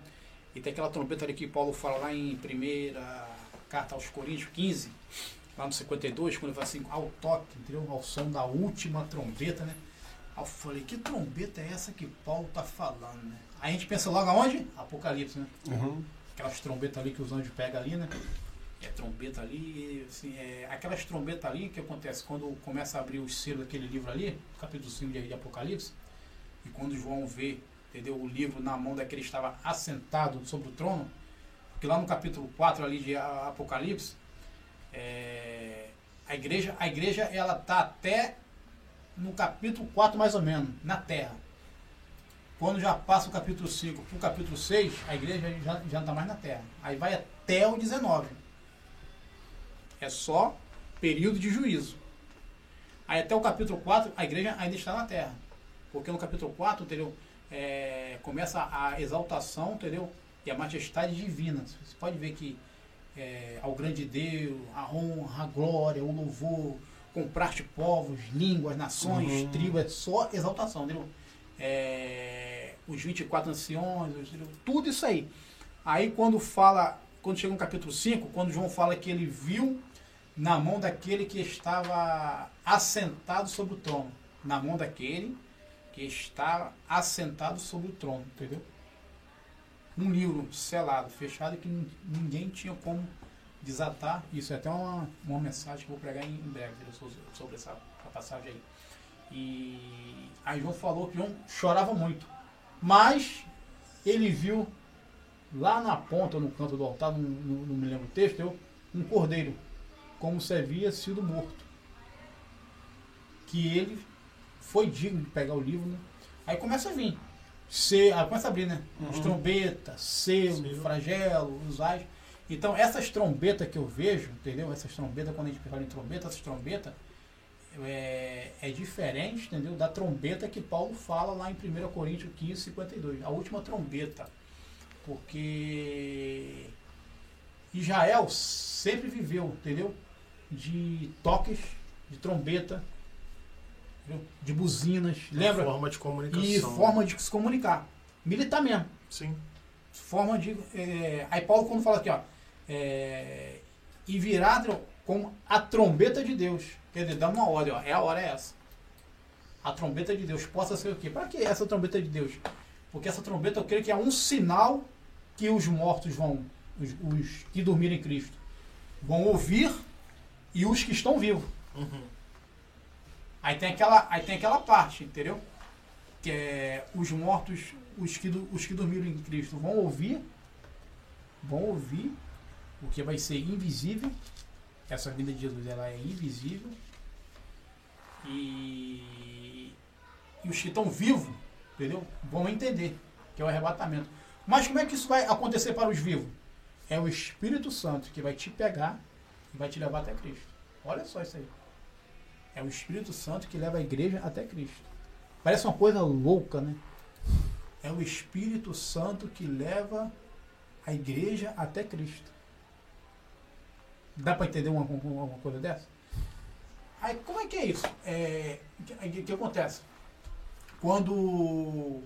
E tem aquela trombeta ali que Paulo fala lá em primeira carta aos Coríntios 15, lá no 52, quando ele fala assim, ao toque, entendeu? Ao som da última trombeta, né? Aí eu falei, que trombeta é essa que Paulo tá falando, né? Aí a gente pensa logo aonde? Apocalipse, né? Uhum. Aquelas trombetas ali que os anjos pegam ali, né? É trombeta ali, assim, é, aquelas trombetas ali que acontece quando começa a abrir os selos daquele livro ali, capítulo 5 de, Apocalipse, e quando João vê, entendeu, o livro na mão daquele que estava assentado sobre o trono, porque lá no capítulo 4 ali de Apocalipse, é, a igreja, a igreja ela tá até no capítulo 4 mais ou menos, na terra. Quando já passa o capítulo 5 para o capítulo 6, a igreja já, já não está mais na terra. Aí vai até o 19. É só período de juízo. Aí até o capítulo 4, a igreja ainda está na terra. Porque no capítulo 4, entendeu? É, começa a exaltação, entendeu? E a majestade divina. Você pode ver que é, ao grande Deus, a honra, a glória, o louvor, compraste povos, línguas, nações, Uhum. tribos, é só exaltação, entendeu? É, os 24 anciões, os- tudo isso aí. Aí quando fala, quando chega no capítulo 5, quando João fala que ele viu na mão daquele que estava assentado sobre o trono. Na mão daquele que estava assentado sobre o trono, entendeu? Um livro selado, fechado, que nin- ninguém tinha como desatar. Isso é até uma, uma mensagem que eu vou pregar em, breve sobre essa, essa passagem aí. E aí João falou que João chorava muito. Mas ele viu lá na ponta, no canto do altar, não, não- não me lembro o texto, eu, um cordeiro, como se havia sido morto. Que ele foi digno de pegar o livro, né? Aí começa a vir. Se, aí começa a abrir, né? As Uhum. trombetas, selo, Selo. flagelo, os ais. Então, essas trombetas que eu vejo, entendeu? Essas trombetas, quando a gente fala em trombeta, essas trombetas é, é diferente, entendeu? Da trombeta que Paulo fala lá em 1 Coríntios 15, 52. A última trombeta. Porque Israel sempre viveu, entendeu? De toques, de trombeta, entendeu? de buzinas. Uma Lembra? forma de comunicação. E forma de se comunicar. Militar mesmo. Sim. Forma de. é, aí Paulo quando fala aqui, ó. é, e viraram com a trombeta de Deus. Quer dizer, dá uma ordem, ó. É a hora é essa. A trombeta de Deus possa ser o quê? Para que essa trombeta de Deus? Porque essa trombeta eu creio que é um sinal que os mortos vão, os, os que dormiram em Cristo, vão ouvir e os que estão vivos. Uhum. Aí tem aquela, aí tem aquela parte, entendeu? Que é os mortos, os que, os que dormiram em Cristo vão ouvir, vão ouvir o que vai ser invisível. Essa vida de Jesus ela é invisível. E, e os que estão vivos, entendeu? Vão entender que é o arrebatamento. Mas como é que isso vai acontecer para os vivos? É o Espírito Santo que vai te pegar e vai te levar até Cristo. Olha só isso aí. É o Espírito Santo que leva a igreja até Cristo. Parece uma coisa louca, né? É o Espírito Santo que leva a igreja até Cristo. Dá para entender uma, uma, uma coisa dessa? Aí, como é que é isso? É, o que, o que acontece? Quando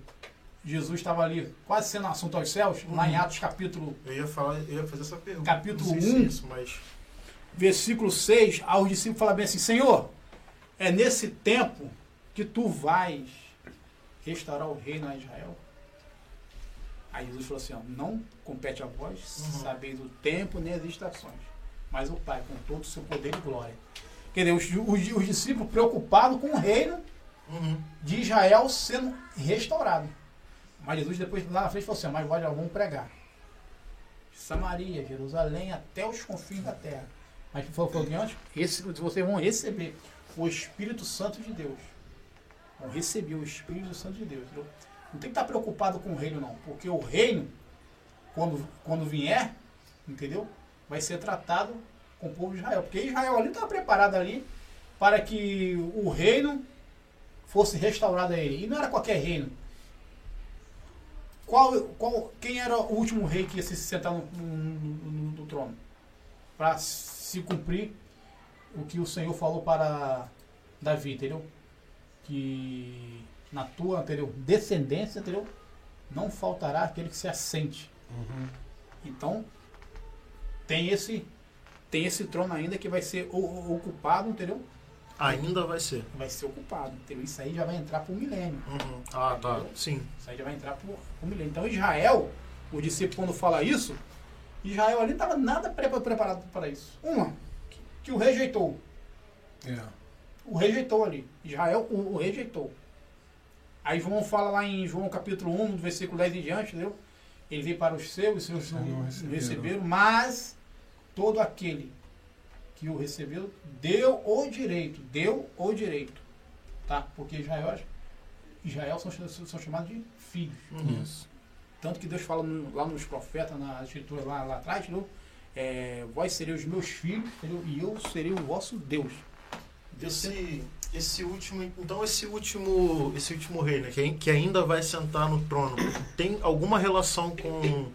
Jesus estava ali, quase sendo assunto aos céus, lá em Uhum. Atos capítulo Eu ia falar, eu ia fazer essa pergunta. Capítulo Não sei se é um. isso, mas versículo 6, aos discípulos fala bem assim, Senhor, é nesse tempo que tu vais restaurar o reino a Israel? Aí Jesus falou assim, ó, não compete a vós Uhum. sabeis o tempo nem as estações, mas o Pai com todo o seu poder e glória. Quer dizer, os, os- os discípulos preocupados com o reino Uhum. de Israel sendo restaurado. Mas Jesus depois lá na frente falou assim, mas já vão pregar. Samaria, Jerusalém, até os confins da terra. Mas falou, falou que antes, vocês vão receber o Espírito Santo de Deus. Vão receber o Espírito Santo de Deus. entendeu? Não tem que estar preocupado com o reino, não. Porque o reino, quando, quando vier, entendeu? Vai ser tratado com o povo de Israel. Porque Israel ali estava preparado ali para que o reino fosse restaurado a ele. E não era qualquer reino. Qual, qual, quem era o último rei que ia se sentar no, no- no- no trono? Para se cumprir o que o Senhor falou para Davi, entendeu? que na tua entendeu? descendência entendeu? não faltará aquele que se assente. Uhum. Então, tem esse tem esse trono ainda que vai ser o- o- ocupado, entendeu? Ainda vai ser. Vai ser ocupado, entendeu? Isso aí já vai entrar pro milênio. Uhum. Ah, tá. Sim. Isso aí já vai entrar pro, pro milênio. Então, Israel, o discípulo quando fala isso, Israel ali não estava nada pre- preparado para isso. Uma, que, que o rejeitou. É. O rejeitou ali. Israel o, o rejeitou. Aí João fala lá em João capítulo 1, do versículo 10 em diante, entendeu? Ele veio para os seus, os seus não não não receberam. receberam, mas todo aquele que o recebeu deu o direito, deu o direito, tá? Porque Israel, Israel são, são chamados de filhos. Uhum. Isso. Tanto que Deus fala no- lá nos profetas, na escritura lá, lá atrás, entendeu? É, vós sereis os meus filhos, entendeu? E eu serei o vosso Deus. Esse, esse último, então esse último, esse último rei, né, que, que ainda vai sentar no trono, tem alguma relação com,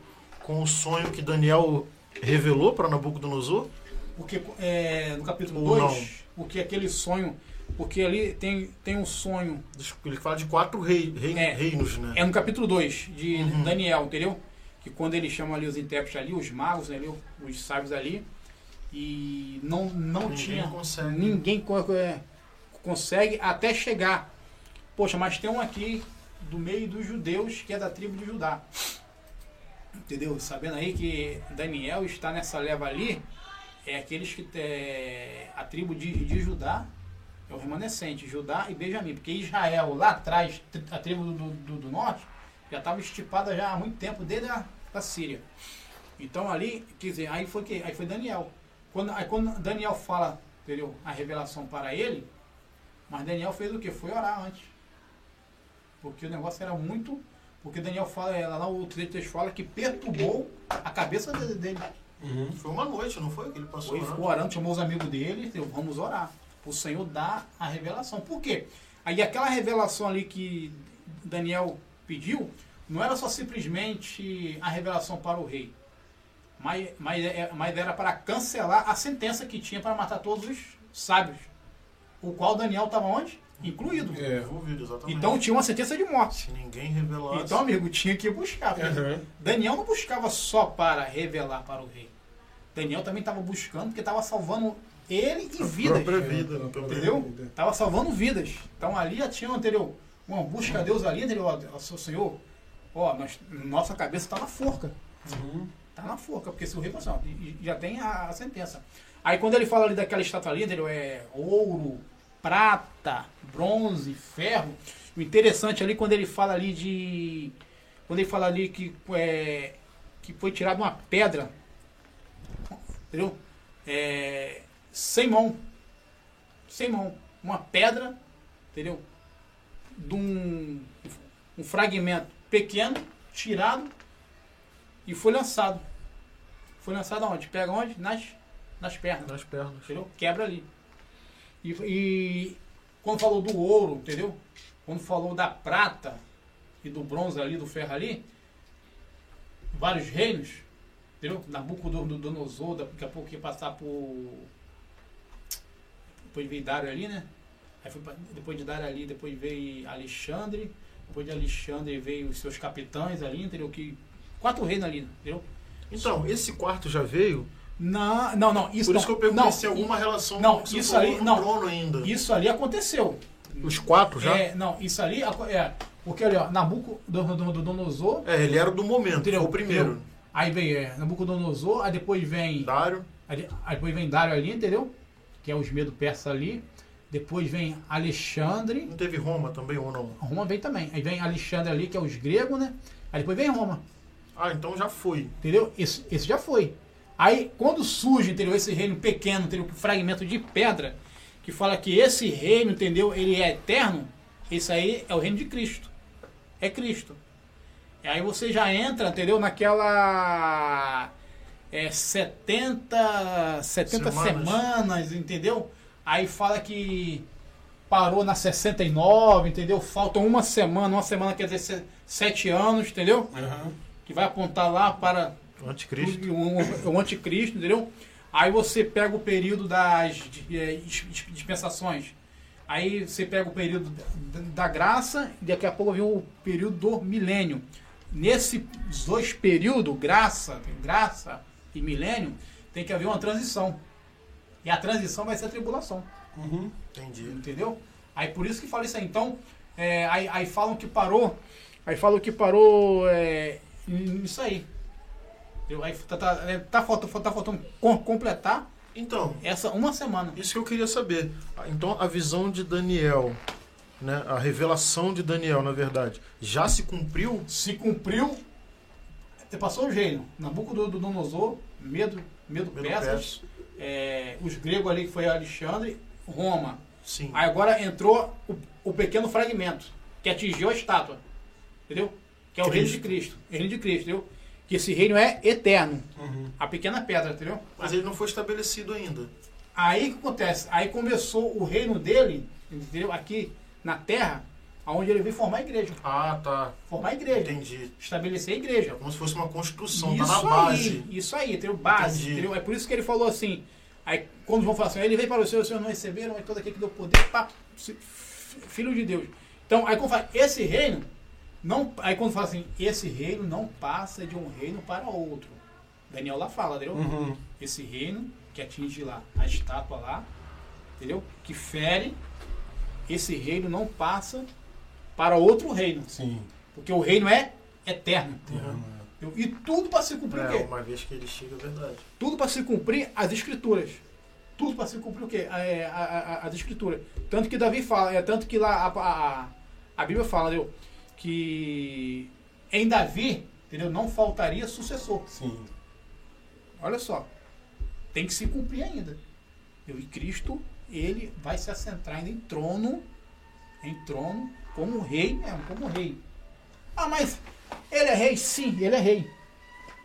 com o sonho que Daniel revelou para Nabucodonosor? Porque é, no capítulo Ou 2, porque aquele sonho, porque ali tem, tem um sonho, Ele fala de quatro rei, rei- É. reinos, né? é no capítulo 2 de Uhum. Daniel, entendeu? Que quando ele chama ali os intérpretes ali, os magos, né, ali, os sábios ali, e não, não Ninguém tinha. consegue. Ninguém é, consegue até chegar. Poxa, mas tem um aqui do meio dos judeus que é da tribo de Judá. Entendeu? Sabendo aí que Daniel está nessa leva ali, é aqueles que. É, a tribo de, de Judá é o remanescente, Judá e Benjamim. Porque Israel, lá atrás, a tribo do, do, do norte, já estava estipada já há muito tempo, desde a da Síria. Então ali, quer dizer, aí foi, que, aí foi Daniel. Quando, aí quando Daniel fala, entendeu, a revelação para ele, mas Daniel fez o que? Foi orar antes. Porque o negócio era muito. Porque Daniel fala, ela lá o texto fala que perturbou a cabeça de- dele. Uhum. Foi uma noite, não foi que ele passou Foi, ficou orando, chamou os amigos dele, entendeu? vamos orar. O Senhor dá a revelação. Por quê? Aí aquela revelação ali que Daniel pediu, não era só simplesmente a revelação para o rei. Mas, mas, é- mas era para cancelar a sentença que tinha para matar todos os sábios. O qual Daniel estava onde? Incluído. É. Envolvido, exatamente. Então tinha uma sentença de morte. se ninguém revelasse. Então, amigo, tinha que buscar. Uhum. Daniel não buscava só para revelar para o rei. Daniel também estava buscando porque estava salvando ele e vidas. própria vida, né. Entendeu? Estava salvando vidas. Então ali já tinha entendeu? uma busca a Deus ali, entendeu? Ó, ó, seu Senhor, ó, nós, nossa cabeça está na forca. Uhum. Tá na forca, porque se o rei assim, e já tem a, a sentença. Aí quando ele fala ali daquela estátua ali, entendeu? É ouro, prata, bronze, ferro. O interessante ali quando ele fala ali de. Quando ele fala ali que, é, que foi tirada uma pedra. Entendeu? É, sem mão. Sem mão. Uma pedra, entendeu? De um, um fragmento pequeno, tirado e foi lançado. Foi lançado aonde? Pega onde? Nas, nas pernas. Nas pernas. Entendeu? Quebra ali. E, e quando falou do ouro, entendeu? Quando falou da prata e do bronze ali, do ferro ali, vários reinos, entendeu? Nabucodonosor, daqui a pouco ia passar por. Depois veio Dário ali, né? Aí foi pra- depois de Dário ali, depois veio Alexandre, depois de Alexandre veio os seus capitães ali, entendeu? Que, quatro reinos ali, entendeu? Então, esse quarto já veio. Não, não, não. Isso Por não, isso que eu perguntei não, se tem alguma relação não, com isso ali- no não. trono ainda. Isso ali aconteceu. Os quatro já? É, não, isso ali é. Porque ali, ó, Nabucodonosor, É, ele era do momento, Entendeu? o primeiro. Entendeu? aí vem é, Nabucodonosor, aí depois vem. Dário. Aí, aí depois vem Dário ali, entendeu? Que é os medo persa ali. Depois vem Alexandre. Não teve Roma também ou não? Roma vem também. Aí vem Alexandre ali, que é os gregos, né? Aí depois vem Roma. Ah, então já foi. Entendeu? Esse, esse já foi. Aí, quando surge, entendeu? Esse reino pequeno, entendeu? Um fragmento de pedra, que fala que esse reino, entendeu? Ele é eterno. Esse aí é o reino de Cristo. É Cristo. E aí você já entra, entendeu? Naquela. É, 70, 70 Semanas. semanas, entendeu? Aí fala que parou na 69, entendeu? Faltam uma semana, uma semana quer dizer se- sete anos, entendeu? Uhum. que vai apontar lá para O anticristo. o, o- anticristo, entendeu? Aí você pega o período das dis- dispensações Aí você pega o período da, da graça e daqui a pouco vem o período do milênio. Nesses dois períodos, graça, graça e milênio, tem que haver uma transição. E a transição vai ser a tribulação. Uhum. Entendi. Entendeu? Aí por isso que fala isso aí. Então, é, aí, aí falam que parou. Aí falam que parou é, nisso aí. Entendeu? Aí tá, tá, é, tá, faltando, tá faltando com- completar Então, essa uma semana. isso que eu queria saber. Então, a visão de Daniel, né, a revelação de Daniel, na verdade, já se cumpriu? Se cumpriu, você passou o reino. Nabucodonosor, medo, medo, Medo persas, é, os gregos ali que foi Alexandre, Roma. Sim. Aí agora entrou o, o pequeno fragmento, que atingiu a estátua. Entendeu? Que é o reino de Cristo. O reino de Cristo, entendeu? Que esse reino é eterno. Uhum. A pequena pedra, entendeu? Mas ele não foi estabelecido ainda. Aí o que acontece? Aí começou o reino dele, entendeu? Aqui na terra, onde ele veio formar a igreja. Ah, tá. Formar a igreja. Entendi. Estabelecer a É igreja. como se fosse uma construção, Isso tá na base. aí, isso aí, entendeu? Base, Entendi. entendeu? É por isso que ele falou assim. Aí quando vão falar assim, ele veio para os seus, os seus não receberam, mas todo aquele que deu poder, pá, filho de Deus. Então, aí quando fala, esse reino, não, aí quando fala assim, esse reino não passa de um reino para outro. Daniel lá fala, entendeu? Uhum. Esse reino que atinge lá a estátua lá, entendeu? Que fere, esse reino não passa para outro reino. Sim. Porque o reino é eterno. Uhum. entendeu? E tudo para se cumprir o É, quê? uma vez que ele chega, é verdade. Tudo para se cumprir as escrituras. Tudo para se cumprir o quê? É, a- a- a- as escrituras. Tanto que Davi fala, é tanto que lá a, a, a Bíblia fala, entendeu? Que em Davi, entendeu? Não faltaria sucessor. Sim. Olha só. Tem que se cumprir ainda. E Cristo, ele vai se assentar ainda em trono, em trono, como rei mesmo, como rei. Ah, mas ele é rei? Sim, ele é rei.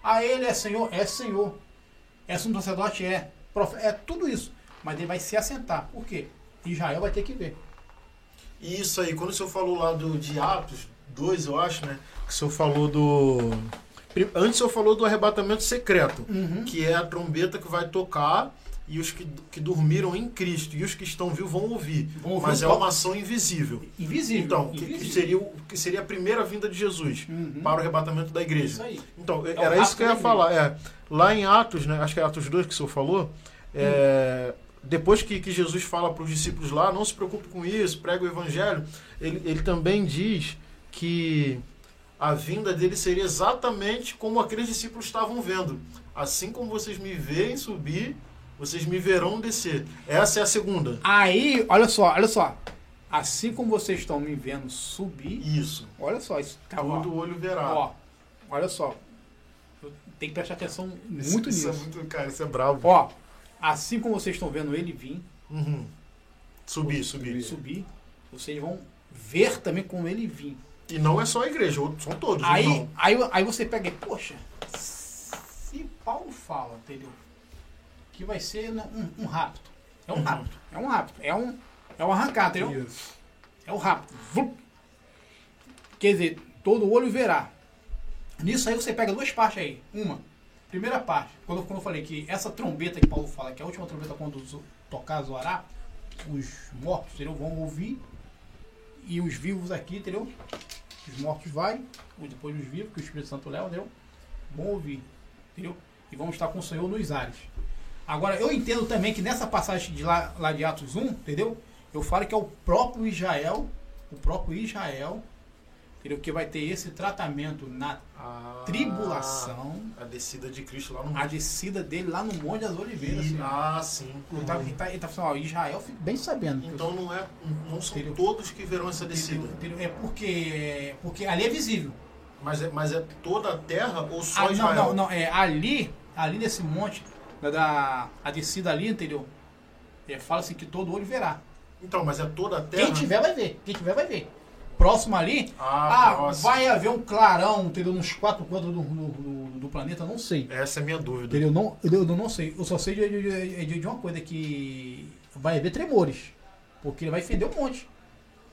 Ah, ele é senhor? É senhor. É sumo sacerdote? É. É tudo isso. Mas ele vai se assentar. Por quê? Israel vai ter que ver. Isso aí, quando o senhor falou lá do, de Atos 2, eu acho, né? Que o senhor falou do. Antes o senhor falou do arrebatamento secreto, Uhum. que é a trombeta que vai tocar e os que, que dormiram em Cristo e os que estão vivos vão ouvir. Vão ouvir Mas é uma ação invisível. Invisível. Então, que, que Invisível. seria, o- que seria a primeira vinda de Jesus Uhum. para o arrebatamento da igreja. Isso. Então, o era isso que eu ia falar. É, lá em Atos, né, acho que é Atos 2 que o senhor falou, é, depois que, que Jesus fala para os discípulos lá, não se preocupe com isso, prega o evangelho, ele, ele também diz que a vinda dele seria exatamente como aqueles discípulos estavam vendo. Assim como vocês me veem subir, vocês me verão descer. Essa é a segunda. Aí, olha só, olha só. Assim como vocês estão me vendo subir, Isso. olha só, isso tá ó, Todo olho verá. Ó, olha só. Tem que prestar atenção muito isso, nisso. Isso é muito, cara, isso é bravo. Ó, assim como vocês estão vendo ele vir, Uhum. Subir, subir. subir, vocês vão ver também como ele vir. E não é só a igreja, são todos. Aí, aí, aí você pega e, poxa, se Paulo fala, entendeu? Que vai ser um, um rapto. É um Uhum. rapto. É um rapto. É um, é um arrancar, entendeu? Isso. É o rápido. Vup. Quer dizer, todo olho verá. Nisso aí você pega duas partes aí. Uma, primeira parte, quando, quando eu falei que essa trombeta que Paulo fala, que é a última trombeta quando tocar zoará, os mortos entendeu? vão ouvir e os vivos aqui, entendeu? Os mortos vai, ou depois os vivos, que o Espírito Santo leva, entendeu? Vão ouvir, entendeu? E vão estar com o Senhor nos ares. Agora, eu entendo também que nessa passagem de lá, lá de Atos 1, entendeu? Eu falo que é o próprio Israel, o próprio Israel, entendeu? Que vai ter esse tratamento na Ah, tribulação, A descida de Cristo lá no a descida dele lá no Monte das Oliveiras. Assim, ah, sim. Ele tá, ele tá, ele tá falando, ó, Israel, fique bem sabendo. Então não, é, não são Entendeu? todos que verão essa descida. Entendeu? É porque, porque ali é visível. Mas é, mas é toda a terra ou só Ah, não, Israel? não, não, é ali, ali nesse monte, da, da- a descida ali, entendeu? É, fala assim que todo olho verá. Então, mas é toda a terra? Quem tiver vai ver, quem tiver vai ver. Próximo ali, Ah, ah, vai haver um clarão, entendeu? Nos quatro cantos do, do, do- planeta, não sei. Essa é a minha dúvida. Entendeu? Não, eu, não sei. Eu só sei de, de- de- de uma coisa que vai haver tremores. Porque ele vai fender um monte.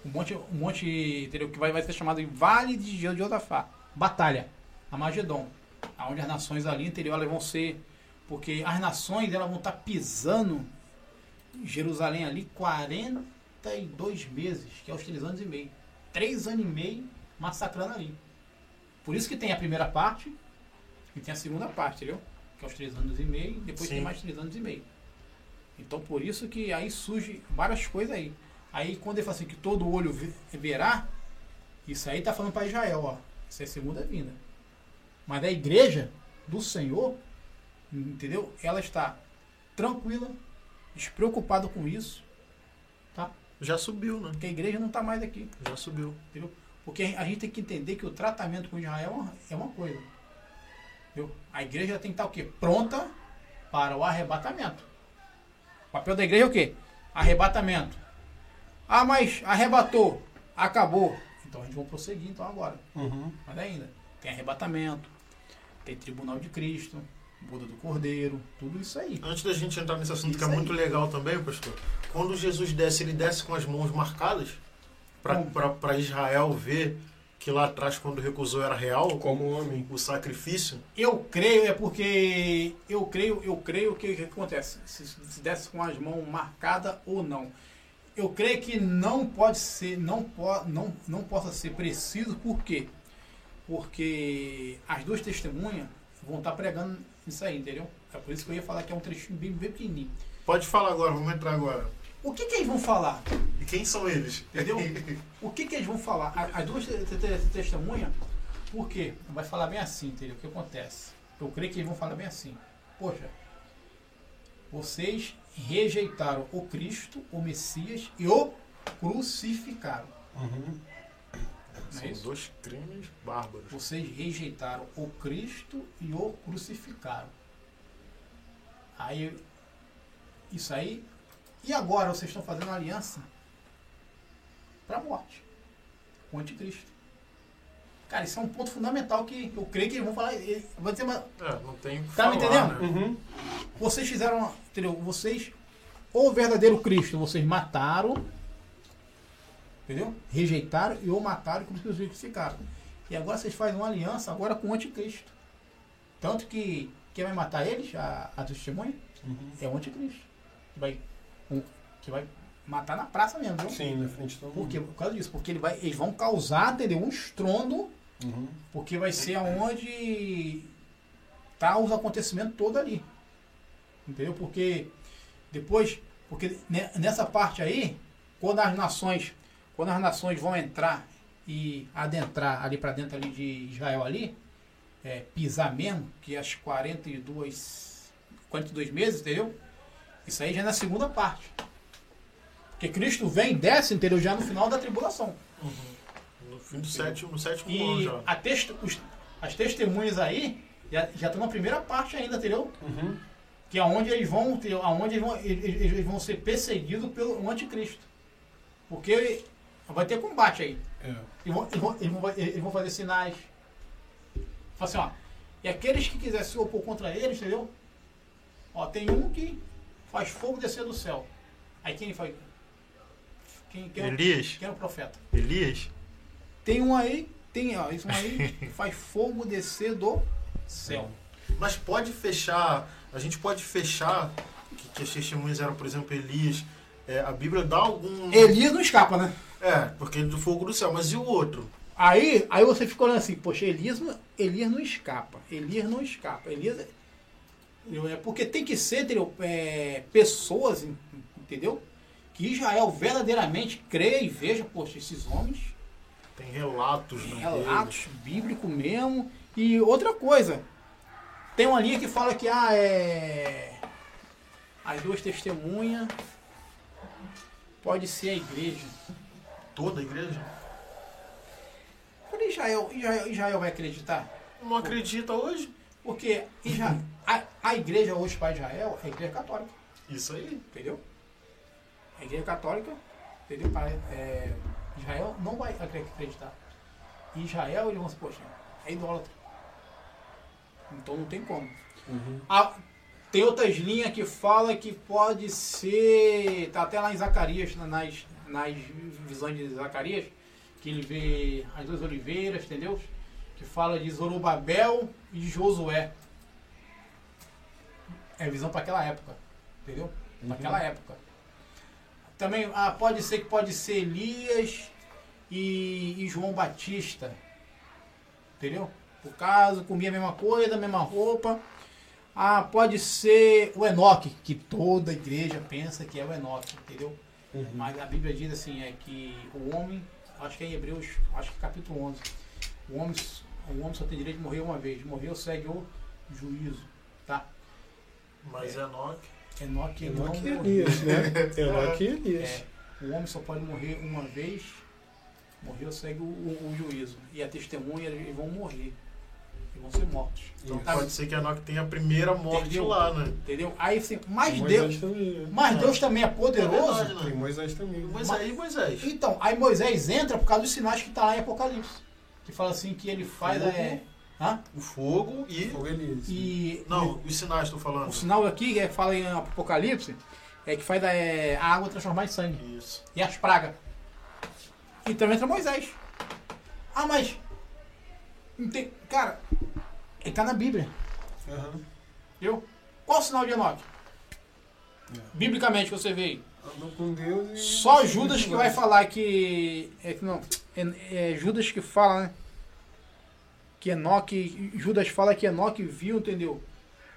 Um monte, um monte entendeu? que vai, vai ser chamado de Vale de Josafá. Batalha. Amagedon. Onde as nações ali, entendeu? Elas vão ser. Porque as nações elas vão estar pisando em Jerusalém ali 42 meses, que é os três anos e meio. Três anos e meio massacrando ali. Por isso que tem a primeira parte e tem a segunda parte, entendeu? Que é os três anos e meio, depois Sim. tem mais três anos e meio. Então por isso que aí surge várias coisas aí. Aí quando ele fala assim que todo olho ve- verá, isso aí tá falando para Israel, ó. Isso é segunda vinda. Mas a igreja do Senhor, entendeu? Ela está tranquila, despreocupada com isso? Já subiu, né? Porque a igreja não está mais aqui, Já subiu. entendeu? Porque a gente tem que entender que o tratamento com Israel é uma- é uma coisa. Entendeu? A igreja tem que estar o quê? Pronta para o arrebatamento. O papel da igreja é o quê? Arrebatamento. Ah, mas arrebatou, acabou. Então a gente vai prosseguir então agora. Uhum. Mas ainda, tem arrebatamento, tem tribunal de Cristo, Buda do Cordeiro, tudo isso aí. Antes da gente entrar nesse assunto que é Isso aí. muito legal também, pastor, quando Jesus desce, ele desce com as mãos marcadas para Israel ver que lá atrás, quando recusou, era real Como homem. o sacrifício. Eu creio, é porque eu creio, eu creio que que acontece? Se, se desse com as mãos marcadas ou não. Eu creio que não pode ser, não, po, não, não possa ser preciso, por quê? Porque as duas testemunhas vão estar pregando isso aí, entendeu? É por isso que eu ia falar que é um trechinho bem, bem pequenininho. Pode falar agora, vamos entrar agora. O que, que eles vão falar? E quem são eles? Entendeu? O que, que eles vão falar? As duas te- te- te- testemunhas, por quê? Vai falar bem assim, entendeu? O que acontece? Eu creio que eles vão falar bem assim. Poxa, vocês rejeitaram o Cristo, o Messias e o crucificaram. Uhum. Não é São isso? dois crimes bárbaros. Vocês rejeitaram o Cristo e o crucificaram. Aí, isso aí. E agora vocês estão fazendo uma aliança para a morte com o anticristo. Cara, isso é um ponto fundamental que eu creio que eles vão falar. ele- Vai dizer, mas É, não tem Tá me falar, entendendo? né? Uhum. vocês fizeram, entendeu? Vocês, o verdadeiro Cristo, vocês mataram, entendeu? Rejeitaram e o mataram e crucificaram. E agora vocês fazem uma aliança agora com o anticristo. Tanto que quem vai matar eles, a, a testemunha, Uhum. é o anticristo. Que vai, um- que vai matar na praça mesmo, viu? Sim, na frente do Por quê? Por causa disso. Porque ele vai, eles vão causar, entendeu? Um estrondo Uhum. porque vai ser aonde tá os acontecimentos todos ali. Entendeu? Porque depois, porque ne- nessa parte aí, quando as nações, quando as nações vão entrar e adentrar ali para dentro ali de Israel ali, é, pisar mesmo, que as 42 42 meses, entendeu? Isso aí já é na segunda parte. Porque Cristo vem e desce, entendeu? Já no final da tribulação. No fim do sétimo, no sétimo ano E já. a teste- os- as testemunhas aí já, já estão na primeira parte ainda, entendeu? Uhum. Que é onde eles vão, ter- aonde eles vão, eles- eles vão ser perseguidos pelo anticristo. Porque vai ter combate aí. É. Eles vão, eles vão, eles vão, eles vão fazer sinais. Fala assim, ó. E aqueles que quiserem se opor contra eles, entendeu? Ó, tem um que faz fogo descer do céu. Aí quem faz? Quem, quem, é, o- Elias? quem é o profeta? Elias? Tem um aí, tem, ó, isso aí que faz fogo descer do céu. Mas pode fechar, a gente pode fechar que, que as testemunhas eram, por exemplo, Elias. É, a Bíblia dá algum. Elias não escapa, né? É, porque ele é do fogo do céu. Mas e o outro? Aí, aí você ficou olhando assim, poxa, Elias, não- Elias não escapa. Elias não escapa. Elias é- é porque tem que ser entendeu? É, pessoas, en- entendeu? Que Israel verdadeiramente creia e veja, poxa, esses homens Tem relatos, Tem né? relatos bíblicos mesmo. E outra coisa, tem uma linha que fala que ah, é. As duas testemunhas pode ser a igreja. Toda a igreja? Por Israel, Israel, Israel vai acreditar? Não acredita hoje? Porque Isra- a, a igreja hoje para Israel é a igreja católica, Isso aí. entendeu? A igreja católica, entendeu? Para, é, Israel não vai acreditar. Israel, eles vão se, poxa, é idólatra. Então não tem como. Uhum. Ah, tem outras linhas que fala que pode ser. Tá até lá em Zacarias, na- nas, nas visões de Zacarias, que ele vê as duas oliveiras, entendeu? Que fala de Zorobabel e de Josué. É visão para aquela época, entendeu? Para aquela época. Também ah, pode ser que pode ser Elias e, e João Batista. Entendeu? Por caso, comia a mesma coisa, a mesma roupa. Ah, pode ser o Enoque, que toda igreja pensa que é o Enoque, entendeu? Uhum. Mas a Bíblia diz assim, é que o homem, acho que é em Hebreus, acho que capítulo 11, o homem, o homem só tem direito de morrer uma vez. Morreu, segue o juízo, tá? Mas Enoque. Enoque não Enoque e morreu. Elias, né? Enoque e Elias. É, o homem só pode morrer uma vez, morreu, segue o, o- o juízo. E a testemunha, eles vão morrer. E vão ser mortos. Então Tá? pode ser que Enoque tenha a primeira morte Entendeu? lá, né? Entendeu? Aí assim, mas Moisés Deus, também, né? mas Deus também é É poderoso. verdade, Tem né? Moisés também. Moisés e Moisés. Então, aí Moisés entra por causa dos sinais que tá lá em Apocalipse. Que fala assim que ele faz Fogo. é, hã? O fogo e. Fogo Elias. e Não, os sinais, estou falando. o sinal aqui que fala em Apocalipse é que faz é, a água transformar em sangue Isso. e as pragas. Então entra Moisés. Ah, mas tem- cara, ele tá na Bíblia. Aham. Viu? Qual o sinal de Enoque? É. Biblicamente você vê aí. Andou com Deus e... Só Judas que vai falar que. É, que não. É, é Judas que fala, né? Que Enoque. Judas fala que Enoque viu, entendeu?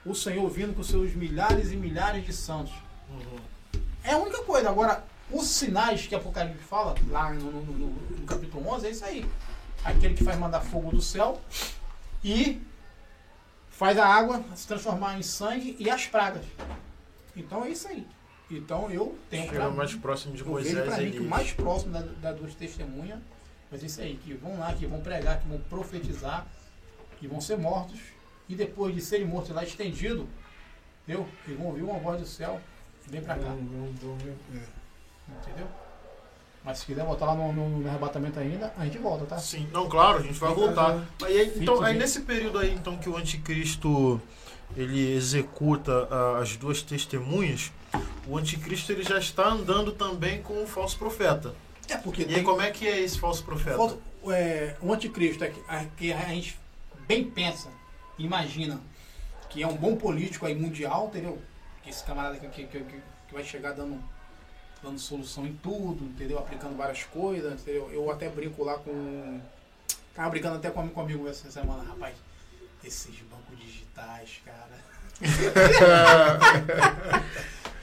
O Senhor vindo com seus milhares e milhares de santos. Uhum. É a única coisa. Agora, os sinais que Apocalipse fala, lá no, no- no- no capítulo 11, é isso aí. Aquele que faz mandar fogo do céu e faz a água se transformar em sangue e as pragas. Então é isso aí. Então eu tenho Chega mais mim- próximo de Moisés mim que o mais próximo da, da duas testemunhas ser isso aí, que vão lá, que vão pregar, que vão profetizar, que vão ser mortos, e depois de serem mortos lá estendido, entendeu? E vão ouvir uma voz do céu e vem pra cá. Entendeu? Mas se quiser voltar lá no, no- no arrebatamento ainda, a gente volta, tá? Sim, não, claro, a gente vai voltar. Mas aí, então, aí nesse período aí, então, que o anticristo ele executa ah, as duas testemunhas, o anticristo ele já está andando também com o falso profeta. É porque E aí, como é que é esse falso profeta? é, o anticristo é que a, que a gente bem pensa, imagina que é um bom político aí mundial, entendeu? Que esse camarada que, que, que, que vai chegar dando, dando solução em tudo, entendeu? Aplicando várias coisas, entendeu? Eu até brinco lá com. Tava brincando até com, com um amigo essa semana, rapaz. Esses bancos digitais, cara.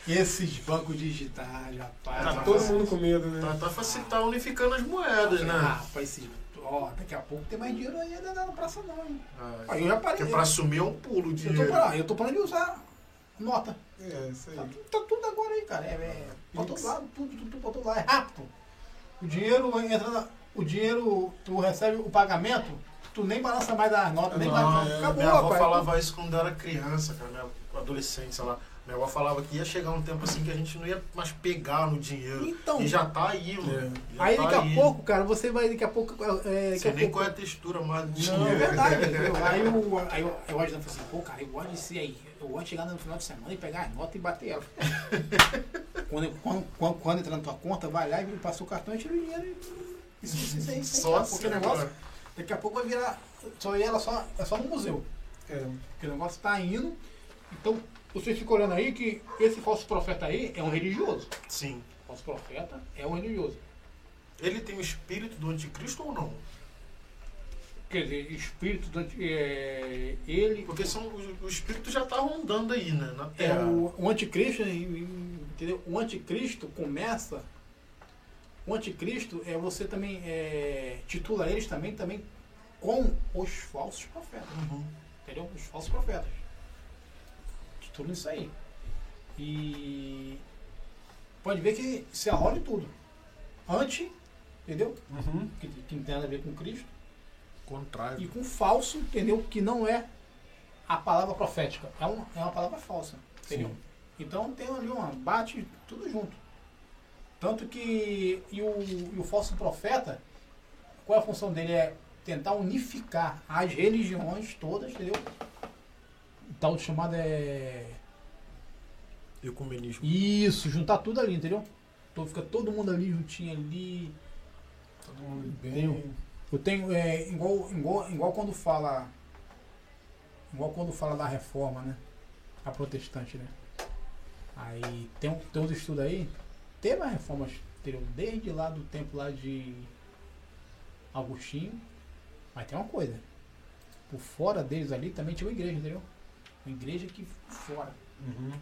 Esses bancos digitais, rapaz. Tá todo mundo com medo, né? Tá, tá, faci- tá unificando as moedas, né? Ah, rapaz, esses. Ó, daqui a pouco tem mais dinheiro aí ainda na praça não, hein? Ah, Aí eu já parei. porque pra assumir é um pulo de Eu tô, parando, eu tô parando de usar nota. É, isso aí. Tá, tudo- tá tudo agora aí, cara. É, é pra todo lado, tudo, tudo, tudo pra todo lado. É rápido. O dinheiro entra na, O dinheiro, tu recebe o pagamento, tu nem balança mais das notas, nem Não, balança. é, Acabou, minha avó rapaz. falava isso quando eu era criança, cara, minha adolescente, sei lá. Minha avó falava que ia chegar um tempo assim que a gente não ia mais pegar no dinheiro. Então, E já tá aí, mano. Já aí tá daqui a aí. pouco, cara, você vai daqui a pouco. É, daqui Sei a nem pouco qual é a textura mais do Não, é dinheiro. verdade. Aí eu, aí eu, eu falar assim, pô, cara, eu gosto de ser aí. Eu gosto de chegar no final de semana e pegar as notas e bater ela. quando, quando, quando, quando entra na tua conta, vai lá e passa o cartão e tira o dinheiro. e- Isso, isso, isso isso Só assim, porque o negócio, daqui a pouco vai virar. Só ela só, é só no museu. É. Porque o negócio tá indo. Então, vocês ficam olhando aí que esse falso profeta aí é um religioso. Sim. O falso profeta é um religioso. Ele tem o espírito do anticristo ou não? Quer dizer, espírito do anti- é, ele Porque são, o, o espírito já tá rondando aí, né? Na É, Terra. o, o anticristo, entendeu? O anticristo começa. O anticristo é você também é, titula eles também também com os falsos profetas, Uhum. entendeu? Os falsos profetas. Titula isso aí. E pode ver que se arrola em tudo. Anti, entendeu? Uhum. Que, que não tem nada a ver com Cristo. Contrário. E com falso, entendeu? Que não é a palavra profética. É uma, é uma palavra falsa. Entendeu? Sim. Então tem ali uma. Bate tudo junto. Tanto que. E o, e o falso profeta, qual é a função dele? É tentar unificar as religiões todas, entendeu? Tal chamado é. Ecumenismo. Isso, juntar tudo ali, entendeu? Então fica todo mundo ali juntinho ali. Todo mundo bem. Entendeu? Eu tenho, é, igual, igual, igual quando fala. Igual quando fala da reforma, né? A protestante, né? Aí tem, tem uns estudos aí teve a reforma, entendeu? Desde lá do tempo lá de Agostinho. Mas tem uma coisa. Por fora deles ali também tinha uma igreja, entendeu? Uma igreja que fora. Uhum.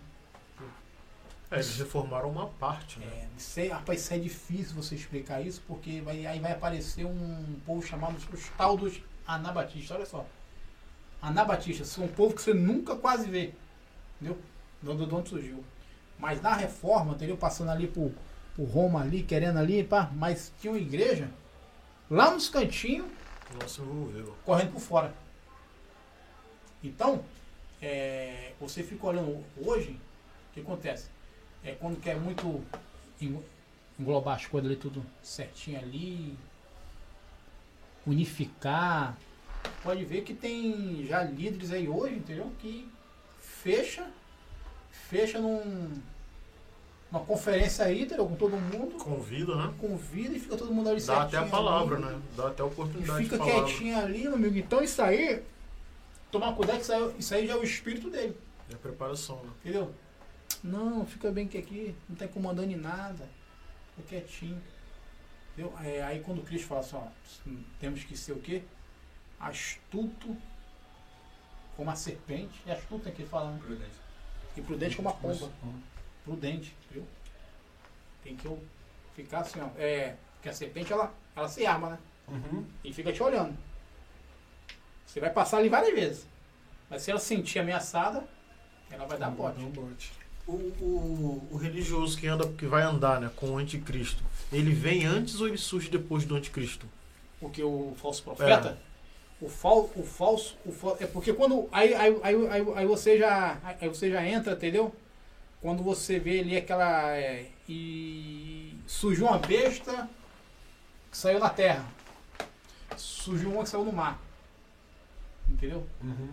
É, eles reformaram uma parte, né? É, rapaz, isso é difícil você explicar isso, porque vai, aí vai aparecer um povo chamado os tal dos anabatistas. Olha só. Anabatistas são um povo que você nunca quase vê. Entendeu? De onde, de onde surgiu. Mas na reforma, entendeu? Passando ali por, por Roma ali, querendo ali, pá, mas tinha uma igreja lá nos cantinhos, envolveu. correndo por fora. Então, é, você fica olhando hoje, o que acontece? É quando quer muito en- englobar as coisas ali tudo certinho ali, unificar. Pode ver que tem já líderes aí hoje, entendeu? Que fecha, fecha num, numa conferência aí, entendeu? Com todo mundo, Convida, né? convida e fica todo mundo ali Dá até a certinho palavra, ali. né? Dá até a E oportunidade fica de palavra. quietinho ali, meu amigo. Então isso aí, tomar cuidado que isso aí, isso aí já é o espírito dele, É a preparação, né? entendeu? Não, fica bem que aqui, não tá incomodando em nada. Fica quietinho. Entendeu? É, aí quando o Cristo fala assim, ó, temos que ser o quê? Astuto como a serpente. É astuto é que ele fala, né? Prudente. E prudente como a pomba. Prudente, viu? Tem que eu ficar assim, ó. É, porque a serpente, ela, ela se arma, né? Uhum. e fica te olhando. Você vai passar ali várias vezes. Mas se ela se sentir ameaçada, ela vai dar bote. Um bote. O, o, o religioso que anda, que vai andar, né, com o anticristo, ele vem antes ou ele surge depois do anticristo? Porque o falso profeta, o, fal, o falso, o fal, é porque quando aí, aí, aí, aí, aí você já aí você já entra, entendeu? Quando você vê ali aquela é, e surgiu uma besta que saiu da terra, surgiu uma que saiu no mar, entendeu? Uhum.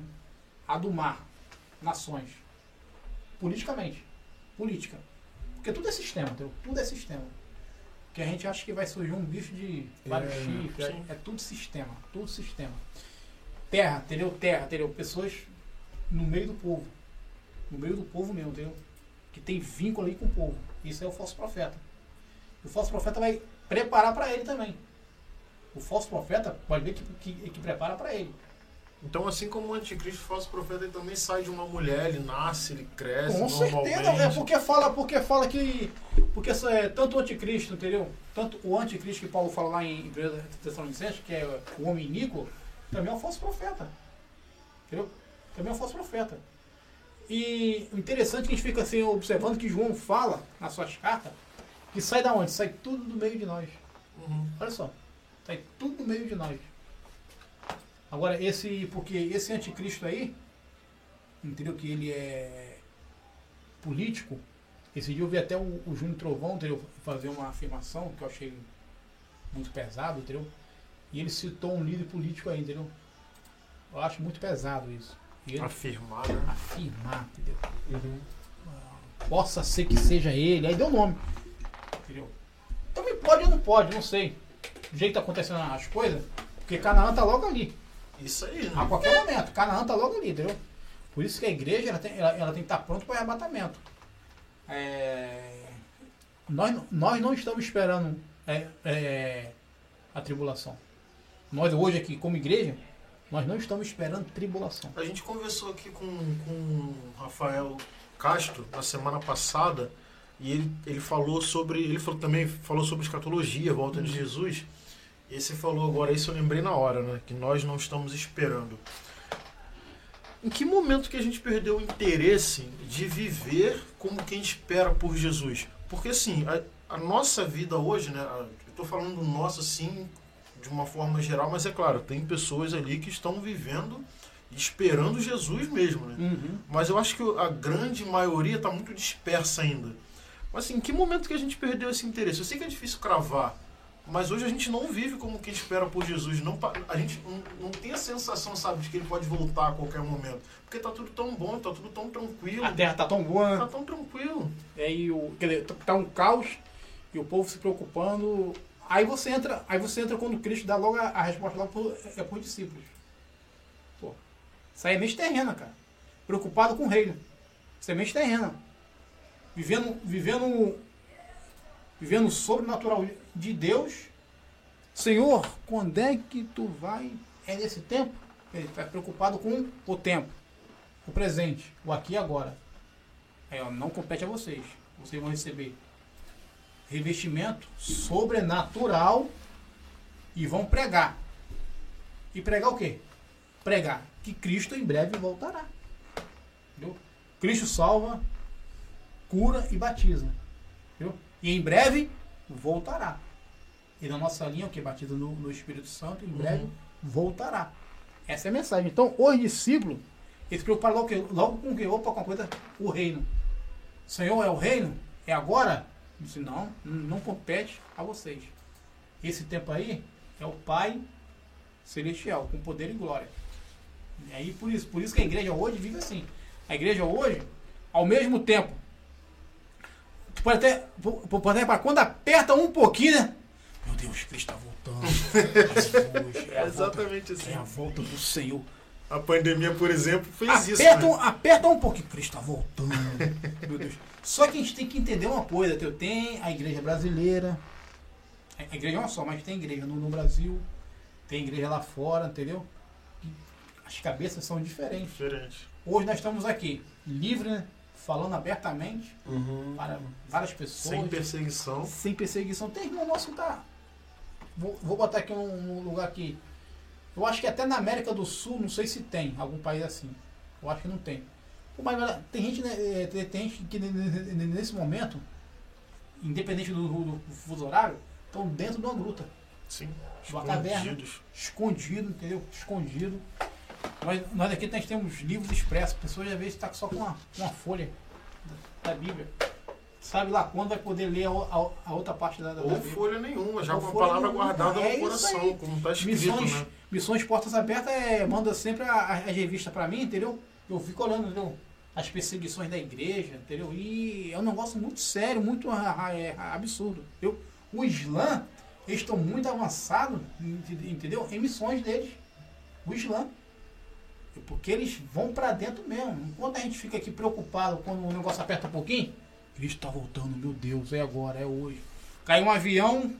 a do mar, nações. Politicamente. Política. Porque tudo é sistema, entendeu? Tudo é sistema. Que a gente acha que vai surgir um bicho de vários É, chifres. sim. É, é tudo sistema. Tudo sistema. Terra, entendeu? Terra, entendeu? Pessoas no meio do povo. No meio do povo mesmo, entendeu? Que tem vínculo ali com o povo. Isso é o falso profeta. O falso profeta vai preparar para ele também. O falso profeta pode ver que, que, que prepara para ele. Então, assim como o anticristo, o falso profeta, ele também sai de uma mulher, ele nasce, ele cresce Com certeza, é porque fala, porque fala que. Porque é tanto o anticristo, entendeu? Tanto o anticristo que Paulo fala lá em 1 Tessalonicenses, que é o homem iníquo, também é um falso profeta. Entendeu? Também é um falso profeta. E o interessante é que a gente fica assim observando que João fala nas suas cartas que sai da onde? Sai tudo do meio de nós. Uhum. Olha só. Sai tudo no meio de nós. Agora, esse. Porque esse anticristo aí, entendeu? Que ele é político. Esse dia eu vi até o, o Júnior Trovão, entendeu? Fazer uma afirmação que eu achei muito pesado, entendeu? E ele citou um líder político aí, entendeu? Eu acho muito pesado isso. Ele Afirmar, né? afirmar, entendeu? Uhum. Possa ser que seja ele. Aí deu nome. Entendeu? Também pode ou não pode, não sei. Do jeito que tá acontecendo as coisas, porque Canaã tá logo ali. Isso aí, A né? qualquer momento. Canaã tá logo ali, entendeu? Por isso que a igreja ela tem, ela, ela tem que estar pronta para o arrebatamento. É, nós, não- nós não estamos esperando é, é, a tribulação. Nós hoje aqui, como igreja, nós não estamos esperando tribulação. A gente conversou aqui com, com o Rafael Castro na semana passada e ele, ele falou sobre. Ele falou, também falou sobre escatologia, a volta de Jesus. E você falou agora, isso eu lembrei na hora, né? Que nós não estamos esperando. Em que momento que a gente perdeu o interesse de viver como quem espera por Jesus? Porque assim, a, a nossa vida hoje, né? a- Eu tô falando nossa assim, de uma forma geral, mas é claro, tem pessoas ali que estão vivendo esperando Jesus mesmo, né? Uhum. Mas eu acho que a grande maioria está muito dispersa ainda. Mas assim, em que momento que a gente perdeu esse interesse? Eu sei que é difícil cravar, mas hoje a gente não vive como quem espera por Jesus. Não, a gente não, não tem a sensação, sabe, de que ele pode voltar a qualquer momento. Porque tá tudo tão bom, tá tudo tão tranquilo. A terra tá tão boa, Tá tão tranquilo. E aí o, quer dizer, tá um caos e o povo se preocupando. Aí você entra, aí você entra quando Cristo dá logo a, a resposta logo por, é por discípulos. Pô, semente terrena, cara. Preocupado com o reino. Semente terrena. Vivendo, vivendo vivendo sobrenatural de Deus. Senhor, quando é que tu vai? É nesse tempo? Ele está preocupado com o tempo, o presente, o aqui e agora. Ó, não compete a vocês. Vocês vão receber revestimento sobrenatural e vão pregar. E pregar o quê? Pregar que Cristo em breve voltará. Entendeu? Cristo salva, cura e batiza. Entendeu? E em breve voltará. E na nossa linha, o que? Batiza no, no Espírito Santo, em breve Uhum. voltará. Essa é a mensagem. Então, os discípulos, eles se preocuparam logo, que- logo com o que? Opa, com a coisa, o reino. Senhor, é o reino? É agora? Ele disse, não, não compete a vocês. Esse tempo aí é o Pai Celestial, com poder e glória. E aí, por isso, por isso que a igreja hoje vive assim. A igreja hoje, ao mesmo tempo, pode até, pode até quando aperta um pouquinho, né? Meu Deus, Cristo está voltando. Jesus, é, Exatamente volta, assim. é a volta do Senhor. A pandemia, por exemplo, fez isso. Aperta, né? um, aperta um pouquinho. Cristo está voltando. Meu Deus. Só que a gente tem que entender uma coisa. teu. Tem a igreja brasileira. A igreja é uma só, mas tem igreja no, no Brasil. Tem igreja lá fora, entendeu? As cabeças são diferentes. Diferente. Hoje nós estamos aqui, livre, né? falando abertamente Uhum. para várias pessoas. Sem perseguição. sem perseguição. Tem irmão nosso que tá. Vou, vou botar aqui um, um lugar aqui. Eu acho que até na América do Sul, não sei se tem algum país assim. Eu acho que não tem. Pô, Mas tem gente, né, eh, tem, gente que ne- ne- ne- nesse momento, independente do, do, do fuso horário, estão dentro de uma gruta. Sim. Uma caverna. Escondidos. Escondido, entendeu? Escondido. Nós, nós aqui nós temos livros expressos. Pessoas às vezes estão só com uma, uma folha da, da Bíblia. Sabe lá quando vai poder ler a, a- a outra parte da, da Ou Bíblia. folha nenhuma, já Ou com a palavra nenhuma. guardada É no coração, como está escrito, Missões, né? missões Portas Abertas é, manda sempre as revistas pra mim, entendeu? Eu fico olhando, entendeu? As perseguições da igreja, entendeu? E é um negócio muito sério, muito ah, ah, é, absurdo. Entendeu? O Islã, eles estão muito avançados, ent- entendeu? Em missões deles. O Islã. Porque eles vão pra dentro mesmo. Enquanto a gente fica aqui preocupado quando o negócio aperta um pouquinho, Cristo tá voltando, meu Deus, é agora, é hoje. Cai um avião,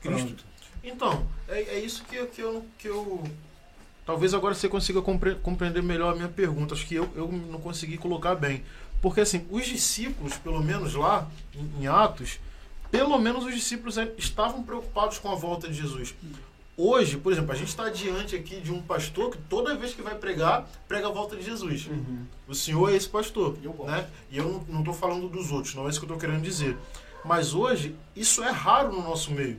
Cristo. Pronto. Então, é, é isso que, que, eu, que eu. Talvez agora você consiga compre- compreender melhor a minha pergunta. Acho que eu, eu não consegui colocar bem. Porque, assim, os discípulos, pelo menos lá, em, em Atos, pelo menos os discípulos eh, estavam preocupados com a volta de Jesus. Hoje, por exemplo, a gente está diante aqui de um pastor que toda vez que vai pregar, prega a volta de Jesus. Uhum. O senhor é esse pastor. Eu né? E eu não estou falando dos outros, não é isso que eu estou querendo dizer. Mas hoje, isso é raro no nosso meio.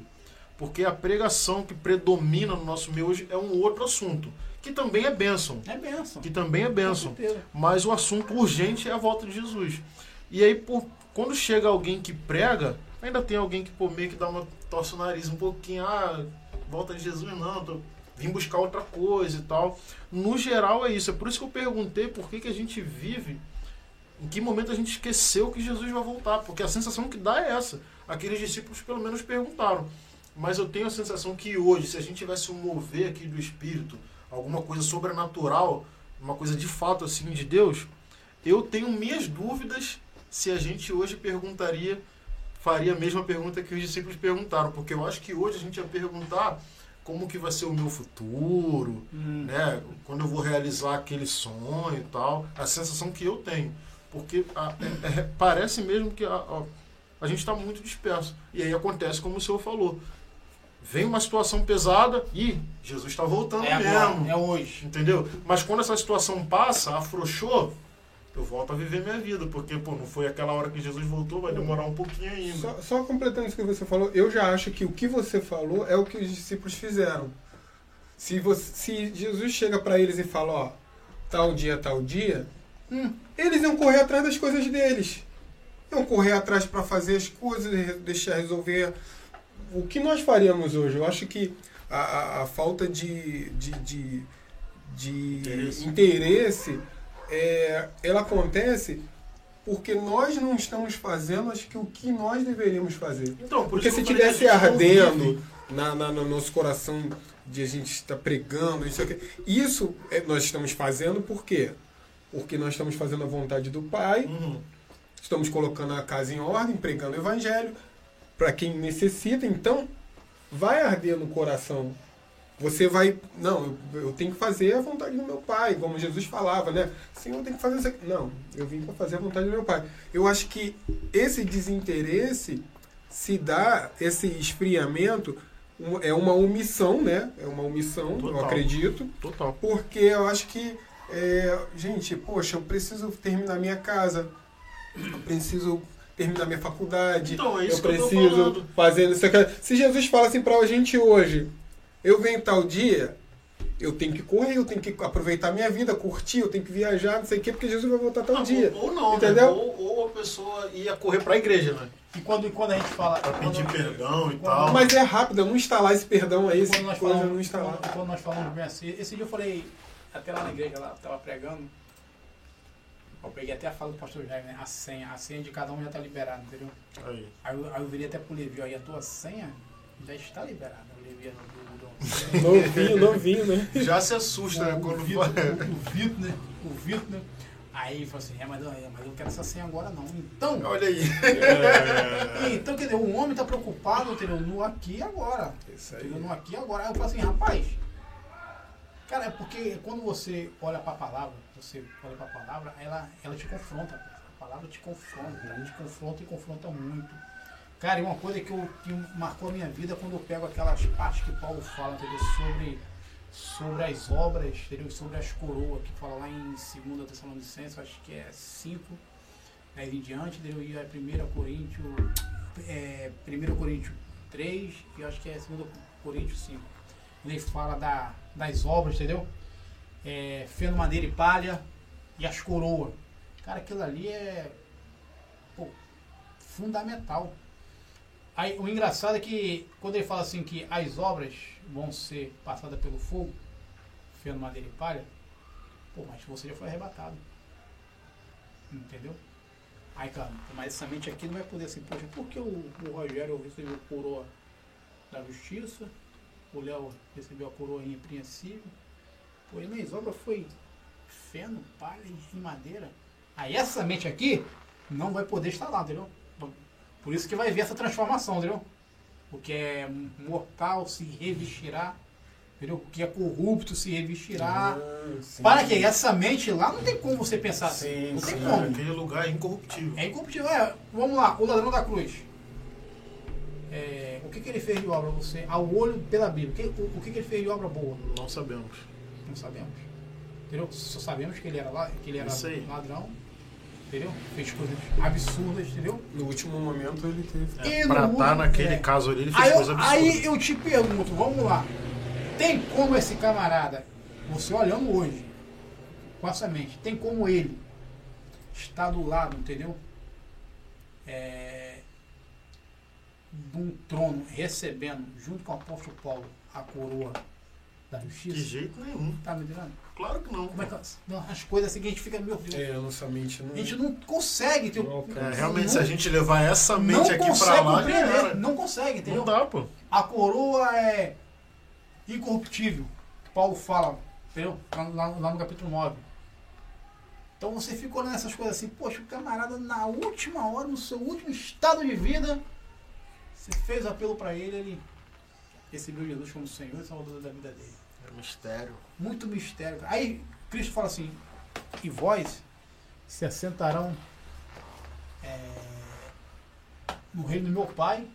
Porque a pregação que predomina no nosso meio hoje é um outro assunto. Que também é bênção. É bênção. Que também é bênção. Mas o assunto urgente é a volta de Jesus. E aí, por, quando chega alguém que prega, ainda tem alguém que pô, meio que dá uma torce o nariz um pouquinho. Ah, volta de Jesus não, tô, vim buscar outra coisa e tal. No geral é isso. É por isso que eu perguntei por que, que a gente vive, em que momento a gente esqueceu que Jesus vai voltar. Porque a sensação que dá é essa. Aqueles discípulos pelo menos perguntaram. Mas eu tenho a sensação que hoje, se a gente tivesse um mover aqui do Espírito, alguma coisa sobrenatural, uma coisa de fato assim de Deus, eu tenho minhas dúvidas se a gente hoje perguntaria, faria a mesma pergunta que os discípulos perguntaram, porque eu acho que hoje a gente ia perguntar como que vai ser o meu futuro, Hum. né? Quando eu vou realizar aquele sonho e tal, a sensação que eu tenho, porque a- é- é- parece mesmo que a, a, a gente está muito disperso e aí acontece como o senhor falou, vem uma situação pesada e Jesus está voltando É agora, mesmo. é hoje. Entendeu? Mas quando essa situação passa, afrouxou, eu volto a viver minha vida. Porque, pô, não foi aquela hora que Jesus voltou, vai demorar um pouquinho ainda. Só, só completando isso que você falou, eu já acho que o que você falou é o que os discípulos fizeram. Se, você, se Jesus chega para eles e fala, ó, tal dia, tal dia, Hum. eles iam correr atrás das coisas deles. Iam correr atrás para fazer as coisas, deixar resolver. O que nós faríamos hoje? Eu acho que a, a- a falta de, de, de, de Interesse. interesse, é, ela acontece porque nós não estamos fazendo acho que o que nós deveríamos fazer. Então, por Porque se tivesse ardendo na, na- no nosso coração de a gente estar pregando, isso, aqui, isso é- nós estamos fazendo por quê? Porque nós estamos fazendo a vontade do Pai, Uhum. estamos colocando a casa em ordem, pregando o Evangelho. para quem necessita, então vai arder no coração. Você vai, não, eu, eu tenho que fazer a vontade do meu pai, como Jesus falava, né? Senhor, eu tenho que fazer isso aqui. Não, eu vim para fazer a vontade do meu pai. Eu acho que esse desinteresse se dá, esse esfriamento, um- é uma omissão, né? É uma omissão, eu Total. acredito. Total. Porque eu acho que, é, gente, poxa, eu preciso terminar minha casa, eu preciso terminar minha faculdade, Então, é isso eu que eu tô preciso falando. fazer isso aqui. Se Jesus fala assim pra gente hoje, eu venho tal dia, eu tenho que correr, eu tenho que aproveitar minha vida, curtir, eu tenho que viajar, não sei o quê, porque Jesus vai voltar tal Não, dia. Ou, ou não, Entendeu? né? Ou, ou a pessoa ia correr pra igreja, né? E quando, e quando a gente fala. Pra pedir quando- perdão e quando- tal. Mas é rápido, eu não instalar esse perdão aí, quando nós coisa falamos, não instalar. quando, quando nós falamos bem assim, esse dia eu falei, até lá na igreja, lá, tava pregando, eu peguei até a fala do pastor Jair, né? A senha, a senha de cada um já tá liberada, entendeu? Aí. Aí eu, aí eu virei até pro Levi, ó, e a tua senha já está liberada. O Levi do, do, do Novinho, novinho, né? Já se assusta, né? o, Quando Vitor, fala. o, o Vitor, né? O Vitor, né? Aí ele falou assim, é, mas, eu- é, mas eu quero essa senha agora não. Então, Olha aí. então quer dizer, o homem tá preocupado, entendeu? No aqui e agora. Isso Entendeu? No aqui e agora. Aí eu falo assim, rapaz, cara, é porque quando você olha pra palavra, você olha pra palavra, ela, ela te confronta. A palavra te confronta, ela te confronta e confronta muito. Cara, e uma coisa que, eu, que marcou a minha vida quando eu pego aquelas partes que Paulo fala, entendeu? Sobre, sobre as obras, entendeu? Sobre as coroas, que fala lá em 2 Tessalonicenses, acho que é 5, 10 em diante, entendeu? E a 1 Coríntios, é, 1 Coríntios 3 e acho que é 2 Coríntios 5. Ele fala da, das obras, entendeu? É, feno, madeira e palha e as coroas. Cara, aquilo ali é pô, fundamental. Aí, o engraçado é que quando ele fala assim que as obras vão ser passadas pelo fogo, feno, madeira e palha, pô, mas você já foi arrebatado. Entendeu? Aí, cara, mas essa mente aqui não vai poder assim, poxa, por que o, o Rogério recebeu a coroa da justiça, o Léo recebeu a coroa irrepreensível, pô, e minhas obras foi feno, palha e madeira. Aí essa mente aqui não vai poder estar lá, entendeu? Por isso que vai ver essa transformação, entendeu? O que é mortal se revestirá, entendeu? O que é corrupto se revestirá. Ah, sim. Para que essa mente lá não tem como você pensar assim. Sim, não tem sim. como. Aquele lugar é incorruptível. É incorruptível. É, vamos lá, o ladrão da cruz. É, o que, que ele fez de obra você? Ao olho pela Bíblia. O que, o, o que, que ele fez de obra boa? Não sabemos. Não sabemos. Entendeu? Só sabemos que ele era, lá, que ele era ladrão. Entendeu? Fez coisas absurdas, entendeu? No último momento ele teve. É, pra estar último- naquele é. caso ali, ele fez Aí coisa eu, absurda. aí eu te pergunto, vamos lá. Tem como esse camarada, você olhando hoje, com essa mente, tem como ele estar do lado, entendeu? É, de um trono recebendo, junto com o apóstolo Paulo, a coroa da De justiça? jeito nenhum. Tá me entendendo? Claro que não. Como é que não, as coisas assim que a gente fica, meu Deus, É, a nossa mente não. a gente não consegue ter Não. É, realmente, não- se a gente levar essa mente aqui pra lá, não consegue, entendeu? Não dá, pô. A coroa é incorruptível. Paulo fala, entendeu? Lá, lá- no capítulo 9. Então você fica olhando essas coisas assim, poxa, o camarada na última hora, no seu último estado de vida, você fez apelo para ele, ele recebeu Jesus como Senhor e Salvador da vida dele. É mistério. Muito mistério. Aí Cristo fala assim, e vós se assentarão é, no reino do meu pai,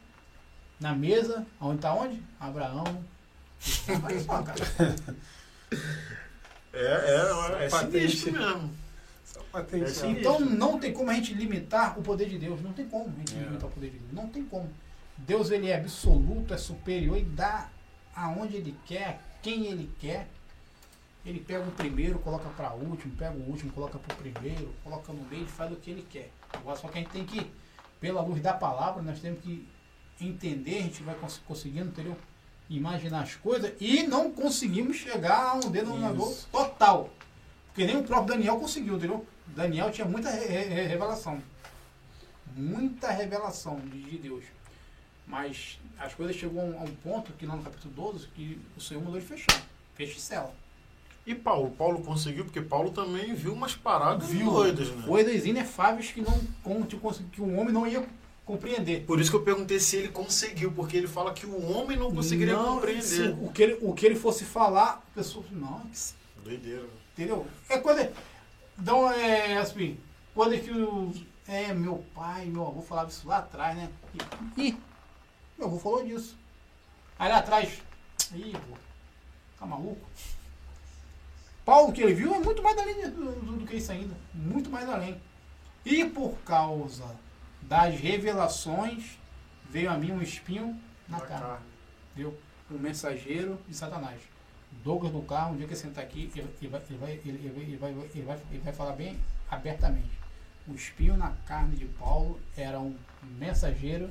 na mesa, onde está onde? Abraão. Olha só, cara. É, é, é, Patente. sinistro mesmo. É. Então não tem como a gente limitar o poder de Deus. Não tem como a gente É. limitar o poder de Deus. Não tem como. Deus ele é absoluto, é superior e dá aonde ele quer, quem ele quer. Ele pega o primeiro, coloca para último, pega o último, coloca para o primeiro, coloca no meio e faz o que ele quer. Agora só que a gente tem que, pela luz da palavra, nós temos que entender, a gente vai cons- conseguindo, entendeu? Imaginar as coisas e não conseguimos chegar a um denominador total. Porque nem o próprio Daniel conseguiu, entendeu? Daniel tinha muita re- re- revelação. Muita revelação de Deus. Mas as coisas chegou a um, a um ponto que lá no capítulo 12 que o Senhor mandou ele fechar. Fecha e cela. E Paulo? Paulo conseguiu, porque Paulo também viu umas paradas Viu doidas, né? coisas inefáveis que não que o homem não ia compreender. Por isso que eu perguntei se ele conseguiu, porque ele fala que o homem não conseguiria Não, compreender. se o, que ele, o que ele fosse falar, a pessoa, não, Doideira. entendeu? É quando. Então, é assim, quando é que o. É, meu pai, meu avô falava isso lá atrás, né? E, ih, meu avô falou disso. Aí lá atrás, ih, pô, tá maluco? Paulo, que ele viu, é muito mais além do, do- do que isso ainda. Muito mais além. E por causa das revelações, veio a mim um espinho na cara. carne. Viu? O mensageiro de Satanás. Douglas do carro, um dia que ele sentar aqui, ele, ele vai, ele, vai, ele vai, ele, vai, ele, vai, ele vai falar bem abertamente. O espinho na carne de Paulo era um mensageiro